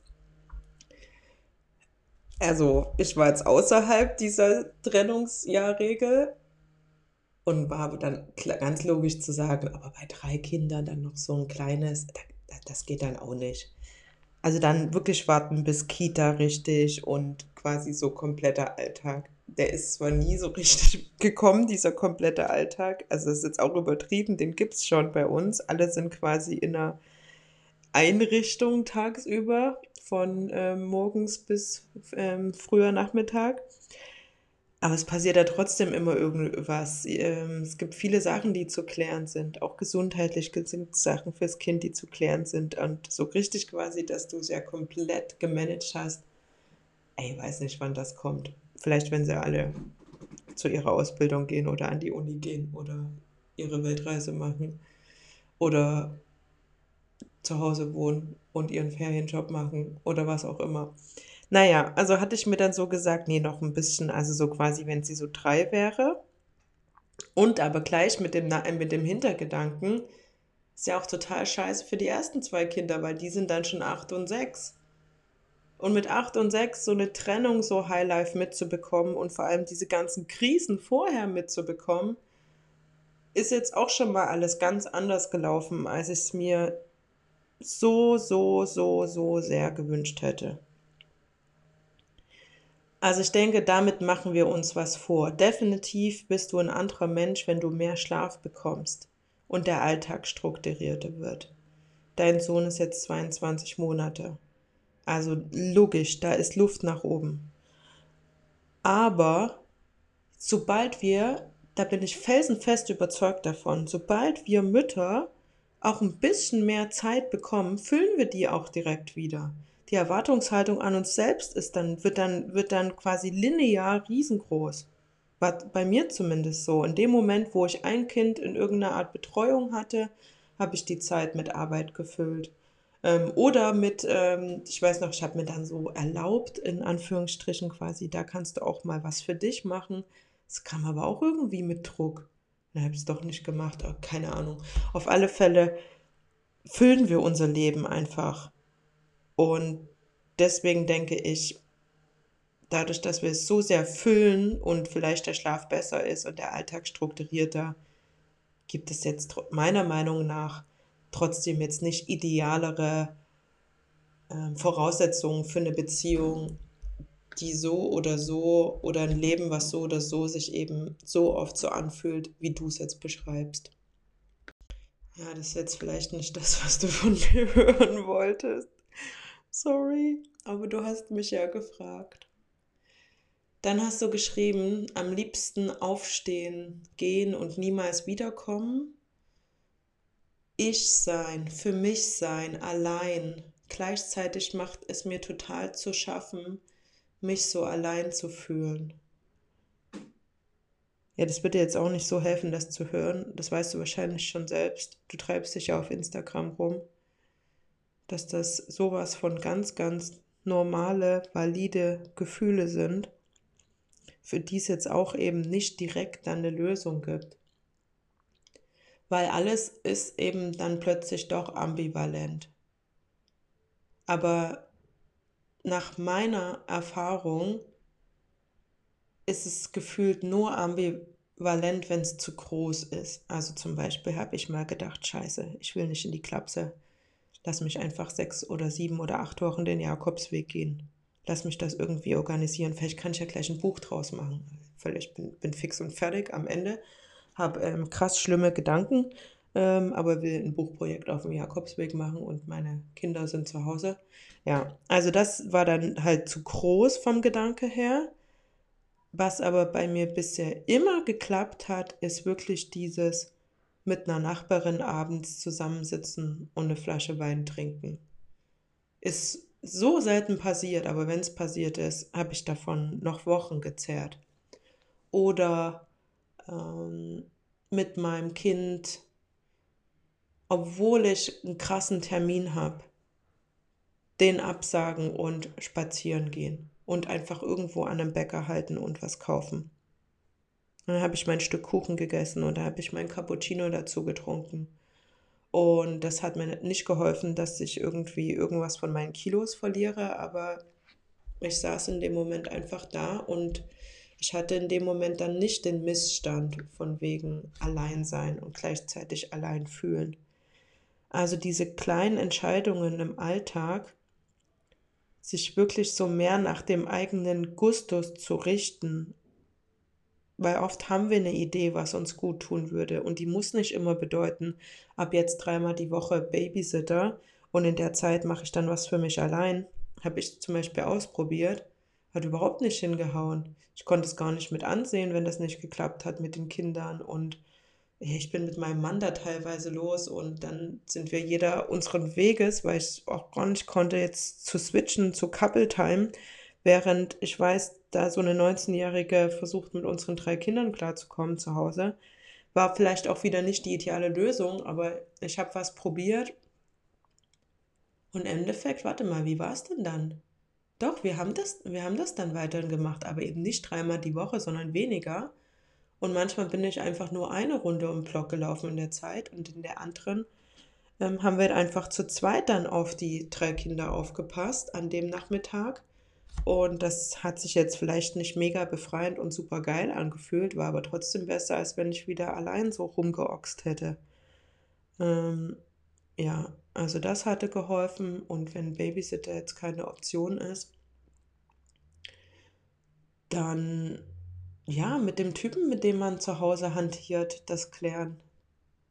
also ich war jetzt außerhalb dieser Trennungsjahrregel und war dann ganz logisch zu sagen, aber bei drei Kindern dann noch so ein kleines, das geht dann auch nicht. Also dann wirklich warten bis Kita richtig und quasi so kompletter Alltag. Der ist zwar nie so richtig gekommen, dieser komplette Alltag. Also das ist jetzt auch übertrieben, den gibt es schon bei uns. Alle sind quasi in einer Einrichtung tagsüber von ähm, morgens bis ähm, früher Nachmittag. Aber es passiert ja trotzdem immer irgendwas. Ähm, es gibt viele Sachen, die zu klären sind. Auch gesundheitlich sind Sachen fürs Kind, die zu klären sind. Und so richtig quasi, dass du es ja komplett gemanagt hast. Ey, weiß nicht, wann das kommt. Vielleicht, wenn sie alle zu ihrer Ausbildung gehen oder an die Uni gehen oder ihre Weltreise machen oder zu Hause wohnen und ihren Ferienjob machen oder was auch immer. Naja, also hatte ich mir dann so gesagt, nee, noch ein bisschen, also so quasi, wenn sie so drei wäre. Und aber gleich mit dem, mit dem Hintergedanken, ist ja auch total scheiße für die ersten zwei Kinder, weil die sind dann schon acht und sechs. Und mit acht und sechs so eine Trennung so Highlife mitzubekommen und vor allem diese ganzen Krisen vorher mitzubekommen, ist jetzt auch schon mal alles ganz anders gelaufen, als ich es mir so, so, so, so sehr gewünscht hätte. Also ich denke, damit machen wir uns was vor. Definitiv bist du ein anderer Mensch, wenn du mehr Schlaf bekommst und der Alltag strukturierter wird. Dein Sohn ist jetzt 22 Monate. Also logisch, da ist Luft nach oben. Aber sobald wir, da bin ich felsenfest überzeugt davon, sobald wir Mütter auch ein bisschen mehr Zeit bekommen, füllen wir die auch direkt wieder. Die Erwartungshaltung an uns selbst ist dann, wird dann, wird dann quasi linear riesengroß. War bei mir zumindest so. In dem Moment, wo ich ein Kind in irgendeiner Art Betreuung hatte, habe ich die Zeit mit Arbeit gefüllt. Ähm, oder mit, ähm, ich weiß noch, ich habe mir dann so erlaubt, in Anführungsstrichen quasi, da kannst du auch mal was für dich machen. Das kam aber auch irgendwie mit Druck. Dann habe ich es doch nicht gemacht, oh, keine Ahnung. Auf alle Fälle füllen wir unser Leben einfach. Und deswegen denke ich, dadurch, dass wir es so sehr füllen und vielleicht der Schlaf besser ist und der Alltag strukturierter, gibt es jetzt meiner Meinung nach trotzdem jetzt nicht idealere äh, Voraussetzungen für eine Beziehung, die so oder so oder ein Leben, was so oder so sich eben so oft so anfühlt, wie du es jetzt beschreibst. Ja, das ist jetzt vielleicht nicht das, was du von mir hören wolltest. Sorry, aber du hast mich ja gefragt. Dann hast du geschrieben, am liebsten aufstehen, gehen und niemals wiederkommen. Ich sein, für mich sein, allein. Gleichzeitig macht es mir total zu schaffen, mich so allein zu fühlen. Ja, das wird dir jetzt auch nicht so helfen, das zu hören. Das weißt du wahrscheinlich schon selbst. Du treibst dich ja auf Instagram rum. Dass das sowas von ganz, ganz normale, valide Gefühle sind, für die es jetzt auch eben nicht direkt dann eine Lösung gibt. Weil alles ist eben dann plötzlich doch ambivalent. Aber nach meiner Erfahrung ist es gefühlt nur ambivalent, wenn es zu groß ist. Also zum Beispiel habe ich mal gedacht, scheiße, ich will nicht in die Klapse. Lass mich einfach sechs oder sieben oder acht Wochen den Jakobsweg gehen. Lass mich das irgendwie organisieren. Vielleicht kann ich ja gleich ein Buch draus machen. Völlig bin, bin fix und fertig am Ende. Habe ähm, krass schlimme Gedanken, ähm, aber will ein Buchprojekt auf dem Jakobsweg machen und meine Kinder sind zu Hause. Ja, also das war dann halt zu groß vom Gedanke her. Was aber bei mir bisher immer geklappt hat, ist wirklich dieses mit einer Nachbarin abends zusammensitzen und eine Flasche Wein trinken. Ist so selten passiert, aber wenn es passiert ist, habe ich davon noch Wochen gezerrt. Oder ähm, mit meinem Kind, obwohl ich einen krassen Termin habe, den absagen und spazieren gehen und einfach irgendwo an einem Bäcker halten und was kaufen. Dann habe ich mein Stück Kuchen gegessen und da habe ich mein Cappuccino dazu getrunken. Und das hat mir nicht geholfen, dass ich irgendwie irgendwas von meinen Kilos verliere, aber ich saß in dem Moment einfach da und ich hatte in dem Moment dann nicht den Missstand von wegen Alleinsein und gleichzeitig allein fühlen. Also diese kleinen Entscheidungen im Alltag, sich wirklich so mehr nach dem eigenen Gustus zu richten. Weil oft haben wir eine Idee, was uns gut tun würde. Und die muss nicht immer bedeuten, ab jetzt dreimal die Woche Babysitter und in der Zeit mache ich dann was für mich allein. Habe ich zum Beispiel ausprobiert, hat überhaupt nicht hingehauen. Ich konnte es gar nicht mit ansehen, wenn das nicht geklappt hat mit den Kindern und ich bin mit meinem Mann da teilweise los und dann sind wir jeder unseren Weges, weil ich auch gar nicht konnte, jetzt zu switchen zu Couple Time, während ich weiß, da so eine 19-Jährige versucht, mit unseren drei Kindern klarzukommen zu Hause. War vielleicht auch wieder nicht die ideale Lösung, aber ich habe was probiert. Und im Endeffekt, warte mal, wie war es denn dann? Doch, wir haben das, wir haben das dann weiterhin gemacht, aber eben nicht dreimal die Woche, sondern weniger. Und manchmal bin ich einfach nur eine Runde um den Block gelaufen in der Zeit und in der anderen ähm, haben wir einfach zu zweit dann auf die drei Kinder aufgepasst an dem Nachmittag. Und das hat sich jetzt vielleicht nicht mega befreiend und super geil angefühlt, war aber trotzdem besser, als wenn ich wieder allein so rumgeoxt hätte. Ähm, ja, also das hatte geholfen. Und wenn Babysitter jetzt keine Option ist, dann ja, mit dem Typen, mit dem man zu Hause hantiert, das klären.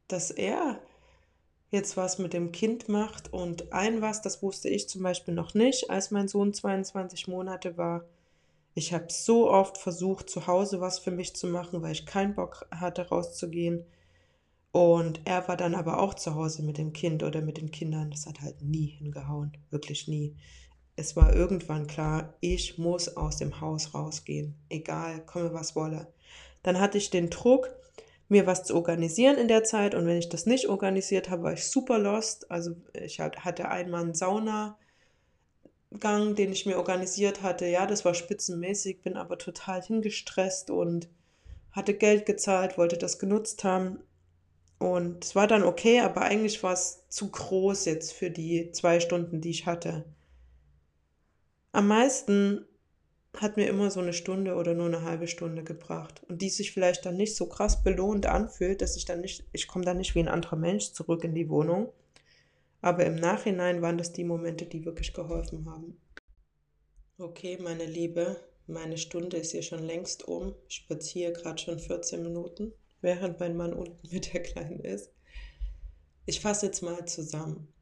Dass er jetzt was mit dem Kind macht und ein was, das wusste ich zum Beispiel noch nicht, als mein Sohn 22 Monate war. Ich habe so oft versucht, zu Hause was für mich zu machen, weil ich keinen Bock hatte, rauszugehen. Und er war dann aber auch zu Hause mit dem Kind oder mit den Kindern. Das hat halt nie hingehauen, wirklich nie es war irgendwann klar, ich muss aus dem Haus rausgehen, egal, komme was wolle. Dann hatte ich den Druck, mir was zu organisieren in der Zeit und wenn ich das nicht organisiert habe, war ich super lost. Also ich hatte einmal einen Saunagang, den ich mir organisiert hatte. Ja, das war spitzenmäßig, bin aber total hingestresst und hatte Geld gezahlt, wollte das genutzt haben. Und es war dann okay, aber eigentlich war es zu groß jetzt für die zwei Stunden, die ich hatte. am meisten hat mir immer so eine Stunde oder nur eine halbe Stunde gebracht. Und die sich vielleicht dann nicht so krass belohnt anfühlt, dass ich dann nicht, ich komme dann nicht wie ein anderer Mensch zurück in die Wohnung. Aber im Nachhinein waren das die Momente, die wirklich geholfen haben. Okay, meine Liebe, meine Stunde ist hier schon längst um. Ich spaziere gerade schon 14 Minuten, während mein Mann unten mit der Kleinen ist. Ich fasse jetzt mal zusammen.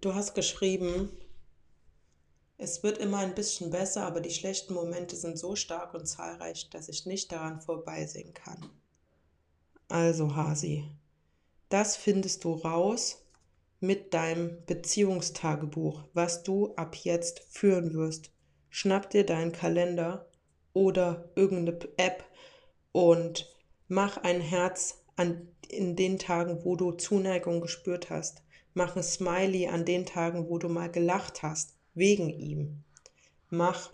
Du hast geschrieben, es wird immer ein bisschen besser, aber die schlechten Momente sind so stark und zahlreich, dass ich nicht daran vorbeisehen kann. Also, Hasi, das findest du raus mit deinem Beziehungstagebuch, was du ab jetzt führen wirst. Schnapp dir deinen Kalender oder irgendeine App und mach ein Herz an, in den Tagen, wo du Zuneigung gespürt hast. Mach ein Smiley an den Tagen, wo du mal gelacht hast wegen ihm. Mach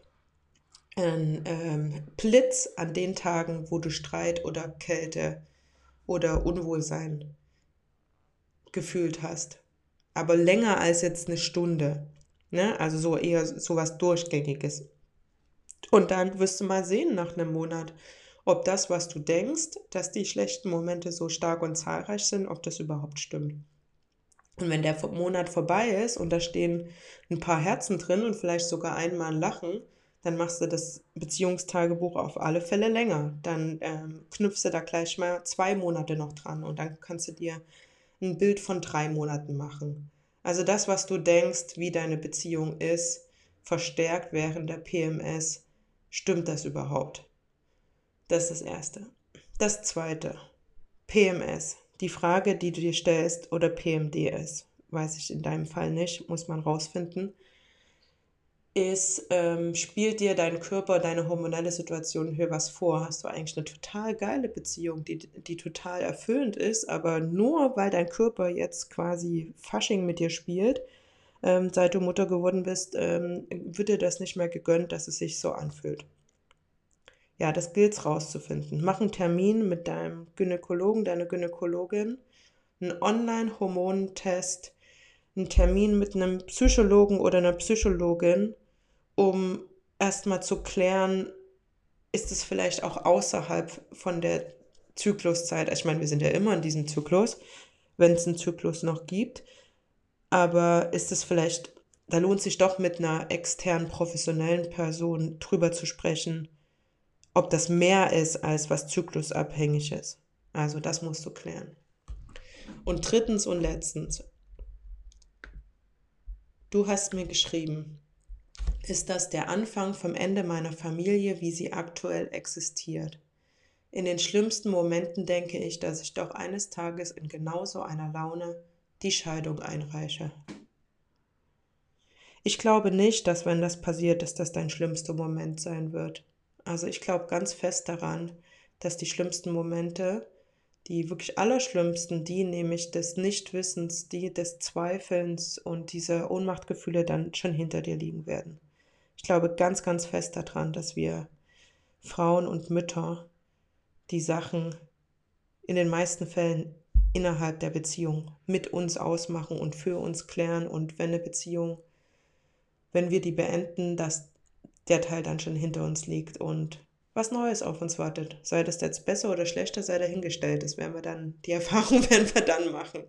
einen ähm, Blitz an den Tagen, wo du Streit oder Kälte oder Unwohlsein gefühlt hast. Aber länger als jetzt eine Stunde. Ne? Also so eher so was Durchgängiges. Und dann wirst du mal sehen nach einem Monat, ob das, was du denkst, dass die schlechten Momente so stark und zahlreich sind, ob das überhaupt stimmt. Und wenn der Monat vorbei ist und da stehen ein paar Herzen drin und vielleicht sogar einmal ein Lachen, dann machst du das Beziehungstagebuch auf alle Fälle länger. Dann ähm, knüpfst du da gleich mal zwei Monate noch dran und dann kannst du dir ein Bild von drei Monaten machen. Also das, was du denkst, wie deine Beziehung ist, verstärkt während der PMS, stimmt das überhaupt? Das ist das Erste. Das Zweite, PMS. Die Frage, die du dir stellst, oder PMDS, weiß ich in deinem Fall nicht, muss man rausfinden, ist, ähm, spielt dir dein Körper, deine hormonelle Situation hier was vor? Hast du eigentlich eine total geile Beziehung, die, die total erfüllend ist, aber nur weil dein Körper jetzt quasi Fasching mit dir spielt, ähm, seit du Mutter geworden bist, ähm, wird dir das nicht mehr gegönnt, dass es sich so anfühlt. Ja, das gilt rauszufinden. Mach einen Termin mit deinem Gynäkologen, deiner Gynäkologin, einen Online-Hormontest, einen Termin mit einem Psychologen oder einer Psychologin, um erstmal zu klären, ist es vielleicht auch außerhalb von der Zykluszeit. Ich meine, wir sind ja immer in diesem Zyklus, wenn es einen Zyklus noch gibt. Aber ist es vielleicht, da lohnt sich doch mit einer externen professionellen Person drüber zu sprechen, ob das mehr ist als was zyklusabhängig ist. Also das musst du klären. Und drittens und letztens, du hast mir geschrieben, ist das der Anfang vom Ende meiner Familie, wie sie aktuell existiert. In den schlimmsten Momenten denke ich, dass ich doch eines Tages in genauso einer Laune die Scheidung einreiche. Ich glaube nicht, dass wenn das passiert, dass das dein schlimmster Moment sein wird. Also ich glaube ganz fest daran, dass die schlimmsten Momente, die wirklich allerschlimmsten, die nämlich des Nichtwissens, die des Zweifelns und dieser Ohnmachtgefühle dann schon hinter dir liegen werden. Ich glaube ganz, ganz fest daran, dass wir Frauen und Mütter die Sachen in den meisten Fällen innerhalb der Beziehung mit uns ausmachen und für uns klären und wenn eine Beziehung, wenn wir die beenden, dass der Teil dann schon hinter uns liegt und was Neues auf uns wartet. Sei das jetzt besser oder schlechter, sei dahingestellt. Das werden wir dann, die Erfahrung werden wir dann machen.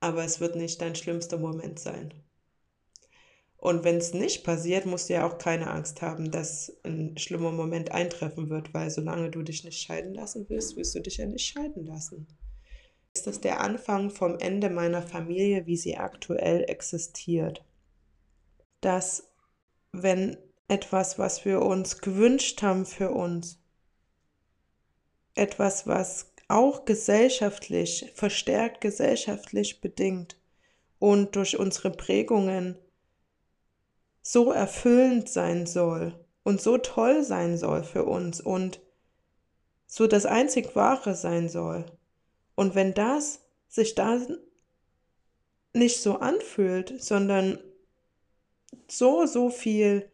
Aber es wird nicht dein schlimmster Moment sein. Und wenn es nicht passiert, musst du ja auch keine Angst haben, dass ein schlimmer Moment eintreffen wird, weil solange du dich nicht scheiden lassen willst, willst du dich ja nicht scheiden lassen. Ist das der Anfang vom Ende meiner Familie, wie sie aktuell existiert? Dass wenn etwas, was wir uns gewünscht haben für uns, etwas, was auch gesellschaftlich, verstärkt gesellschaftlich bedingt und durch unsere Prägungen so erfüllend sein soll und so toll sein soll für uns und so das einzig Wahre sein soll. Und wenn das sich da nicht so anfühlt, sondern so, so viel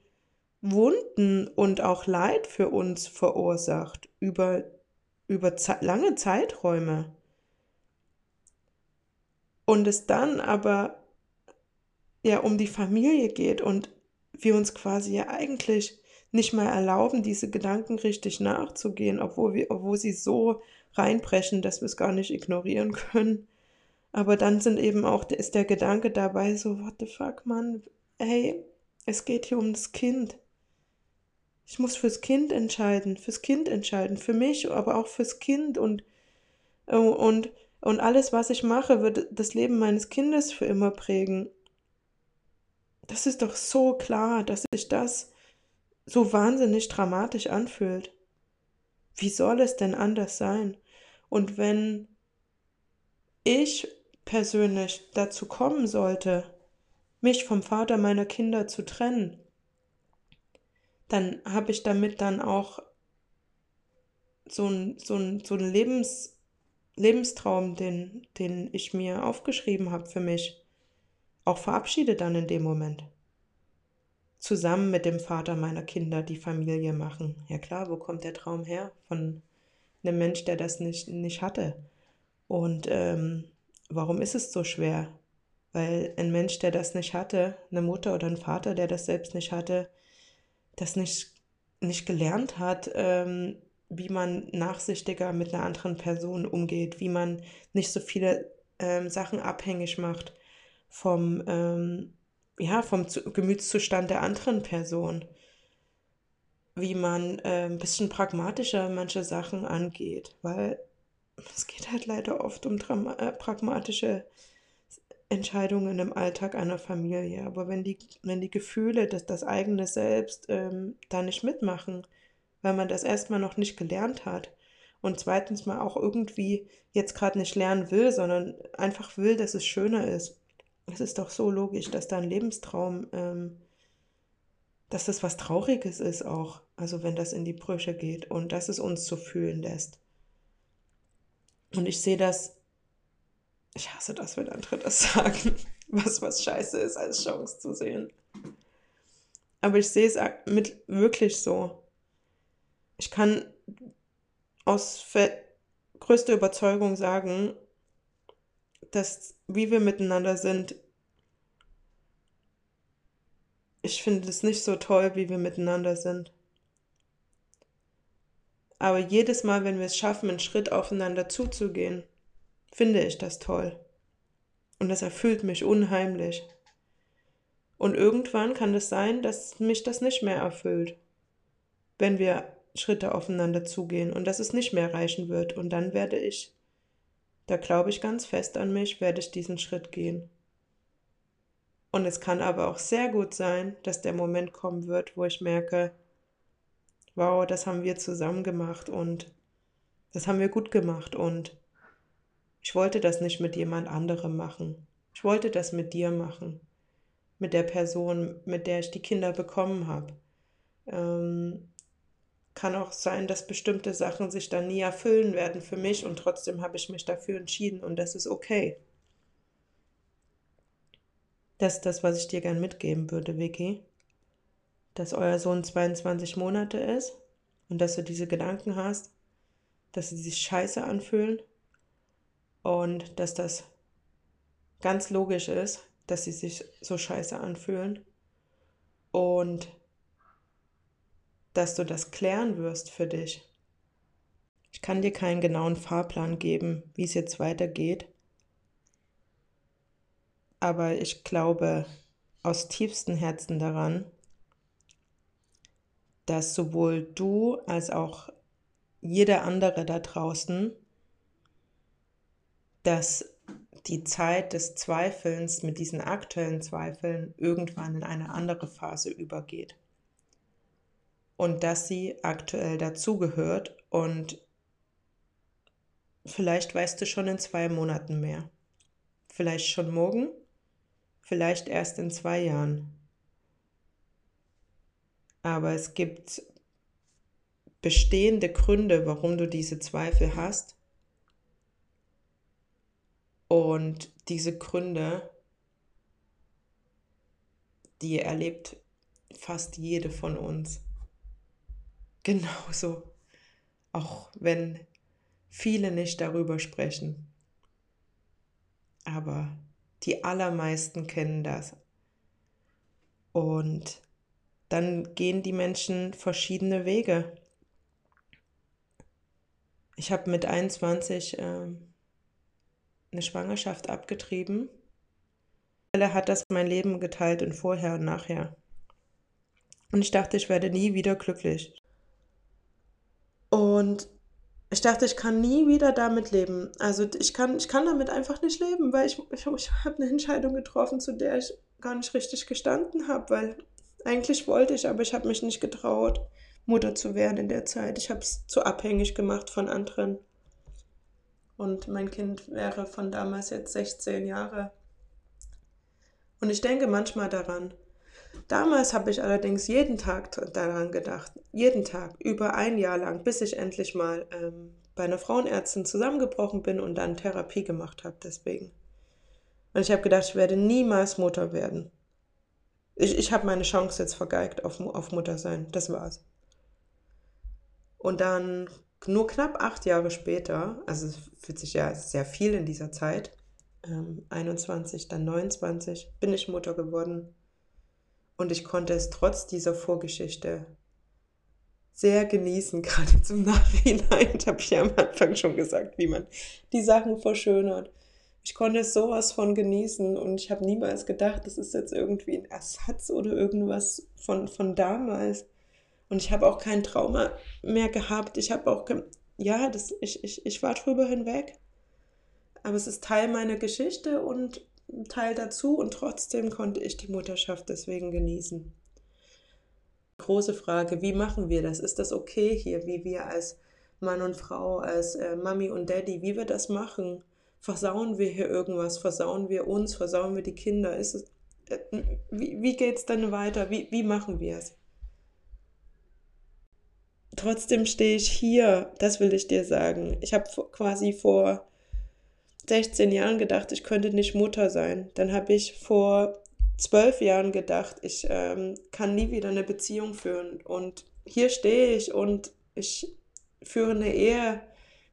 Wunden und auch Leid für uns verursacht über, über lange Zeiträume. Und es dann aber ja um die Familie geht und wir uns quasi ja eigentlich nicht mal erlauben, diese Gedanken richtig nachzugehen, obwohl, wir, obwohl sie so reinbrechen, dass wir es gar nicht ignorieren können. Aber dann sind eben auch, ist der Gedanke dabei so, what the fuck, Mann, hey, es geht hier um das Kind. Ich muss fürs Kind entscheiden, fürs Kind entscheiden, für mich, aber auch fürs Kind und, und, und alles, was ich mache, wird das Leben meines Kindes für immer prägen. Das ist doch so klar, dass sich das so wahnsinnig dramatisch anfühlt. Wie soll es denn anders sein? Und wenn ich persönlich dazu kommen sollte, mich vom Vater meiner Kinder zu trennen, dann habe ich damit dann auch so ein, so ein, so ein Lebens, Lebenstraum, den, den ich mir aufgeschrieben habe für mich, auch verabschiedet dann in dem Moment. Zusammen mit dem Vater meiner Kinder die Familie machen. Ja klar, wo kommt der Traum her? Von einem Mensch, der das nicht, nicht hatte. Und ähm, warum ist es so schwer? Weil ein Mensch, der das nicht hatte, eine Mutter oder ein Vater, der das selbst nicht hatte, das nicht, nicht gelernt hat, ähm, wie man nachsichtiger mit einer anderen Person umgeht, wie man nicht so viele ähm, Sachen abhängig macht vom, ähm, ja, vom Gemütszustand der anderen Person, wie man äh, ein bisschen pragmatischer manche Sachen angeht, weil es geht halt leider oft um äh, pragmatische Entscheidungen im Alltag einer Familie. Aber wenn die, wenn die Gefühle, dass das eigene Selbst ähm, da nicht mitmachen, weil man das erstmal noch nicht gelernt hat und zweitens mal auch irgendwie jetzt gerade nicht lernen will, sondern einfach will, dass es schöner ist. Es ist doch so logisch, dass da ein Lebenstraum, ähm, dass das was Trauriges ist auch, also wenn das in die Brüche geht und dass es uns so fühlen lässt. Und ich sehe das ich hasse das, wenn andere das sagen, was was scheiße ist, als Chance zu sehen. Aber ich sehe es mit wirklich so. Ich kann aus größter Überzeugung sagen, dass wie wir miteinander sind, ich finde es nicht so toll, wie wir miteinander sind. Aber jedes Mal, wenn wir es schaffen, einen Schritt aufeinander zuzugehen, finde ich das toll. Und das erfüllt mich unheimlich. Und irgendwann kann es sein, dass mich das nicht mehr erfüllt, wenn wir Schritte aufeinander zugehen und dass es nicht mehr reichen wird. Und dann werde ich, da glaube ich ganz fest an mich, werde ich diesen Schritt gehen. Und es kann aber auch sehr gut sein, dass der Moment kommen wird, wo ich merke, wow, das haben wir zusammen gemacht und das haben wir gut gemacht und ich wollte das nicht mit jemand anderem machen. Ich wollte das mit dir machen. Mit der Person, mit der ich die Kinder bekommen habe. Ähm, kann auch sein, dass bestimmte Sachen sich dann nie erfüllen werden für mich und trotzdem habe ich mich dafür entschieden und das ist okay. Das ist das, was ich dir gern mitgeben würde, Vicky. Dass euer Sohn 22 Monate ist und dass du diese Gedanken hast, dass sie sich scheiße anfühlen und dass das ganz logisch ist, dass sie sich so scheiße anfühlen und dass du das klären wirst für dich. Ich kann dir keinen genauen Fahrplan geben, wie es jetzt weitergeht, aber ich glaube aus tiefstem Herzen daran, dass sowohl du als auch jeder andere da draußen dass die Zeit des Zweifelns mit diesen aktuellen Zweifeln irgendwann in eine andere Phase übergeht. Und dass sie aktuell dazugehört und vielleicht weißt du schon in zwei Monaten mehr. Vielleicht schon morgen, vielleicht erst in zwei Jahren. Aber es gibt bestehende Gründe, warum du diese Zweifel hast und diese Gründe, die erlebt fast jede von uns. Genauso. Auch wenn viele nicht darüber sprechen. Aber die allermeisten kennen das. Und dann gehen die Menschen verschiedene Wege. Ich habe mit 21 äh, eine Schwangerschaft abgetrieben. Hat das mein Leben geteilt in vorher und nachher. Und ich dachte, ich werde nie wieder glücklich. Und ich dachte, ich kann nie wieder damit leben. Also ich kann, ich kann damit einfach nicht leben, weil ich, ich, ich habe eine Entscheidung getroffen, zu der ich gar nicht richtig gestanden habe, weil eigentlich wollte ich, aber ich habe mich nicht getraut, Mutter zu werden in der Zeit. Ich habe es zu abhängig gemacht von anderen. Und mein Kind wäre von damals jetzt 16 Jahre. Und ich denke manchmal daran. Damals habe ich allerdings jeden Tag daran gedacht. Jeden Tag, über ein Jahr lang, bis ich endlich mal ähm, bei einer Frauenärztin zusammengebrochen bin und dann Therapie gemacht habe deswegen. Und ich habe gedacht, ich werde niemals Mutter werden. Ich, ich habe meine Chance jetzt vergeigt auf, auf Mutter sein. Das war's. Und dann nur knapp acht Jahre später, also es fühlt sich ja sehr viel in dieser Zeit, ähm, 21, dann 29, bin ich Mutter geworden. Und ich konnte es trotz dieser Vorgeschichte sehr genießen, gerade zum Nachhinein. Habe ich ja am Anfang schon gesagt, wie man die Sachen verschönert ich konnte es sowas von genießen und ich habe niemals gedacht, das ist jetzt irgendwie ein Ersatz oder irgendwas von, von damals. Und ich habe auch kein Trauma mehr gehabt. Ich habe auch, ja, das, ich, ich, ich war drüber hinweg. Aber es ist Teil meiner Geschichte und Teil dazu und trotzdem konnte ich die Mutterschaft deswegen genießen. Große Frage, wie machen wir das? Ist das okay hier, wie wir als Mann und Frau, als äh, Mami und Daddy, wie wir das machen? versauen wir hier irgendwas, versauen wir uns, versauen wir die Kinder? Ist es, äh, wie, wie geht es dann weiter? Wie, wie machen wir es? Trotzdem stehe ich hier, das will ich dir sagen. Ich habe quasi vor 16 Jahren gedacht, ich könnte nicht Mutter sein. Dann habe ich vor zwölf Jahren gedacht, ich ähm, kann nie wieder eine Beziehung führen. Und hier stehe ich und ich führe eine Ehe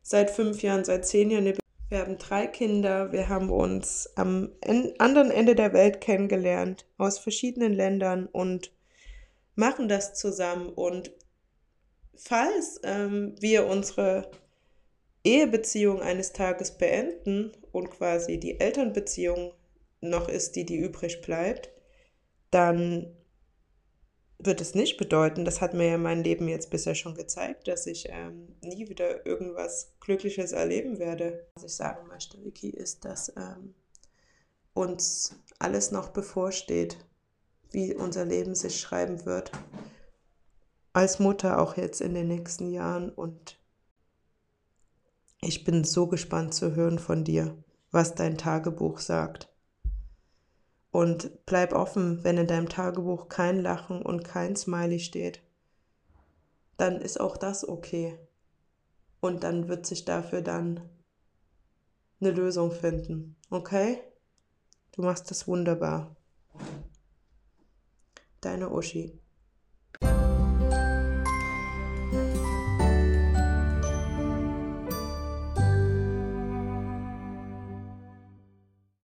seit fünf Jahren, seit zehn Jahren wir haben drei Kinder, wir haben uns am anderen Ende der Welt kennengelernt, aus verschiedenen Ländern und machen das zusammen. Und falls ähm, wir unsere Ehebeziehung eines Tages beenden und quasi die Elternbeziehung noch ist, die die übrig bleibt, dann wird es nicht bedeuten, das hat mir ja mein Leben jetzt bisher schon gezeigt, dass ich ähm, nie wieder irgendwas Glückliches erleben werde. Was ich sagen möchte, Vicky, ist, dass ähm, uns alles noch bevorsteht, wie unser Leben sich schreiben wird. Als Mutter auch jetzt in den nächsten Jahren. Und ich bin so gespannt zu hören von dir, was dein Tagebuch sagt. Und bleib offen, wenn in deinem Tagebuch kein Lachen und kein Smiley steht. Dann ist auch das okay. Und dann wird sich dafür dann eine Lösung finden. Okay? Du machst das wunderbar. Deine Uschi.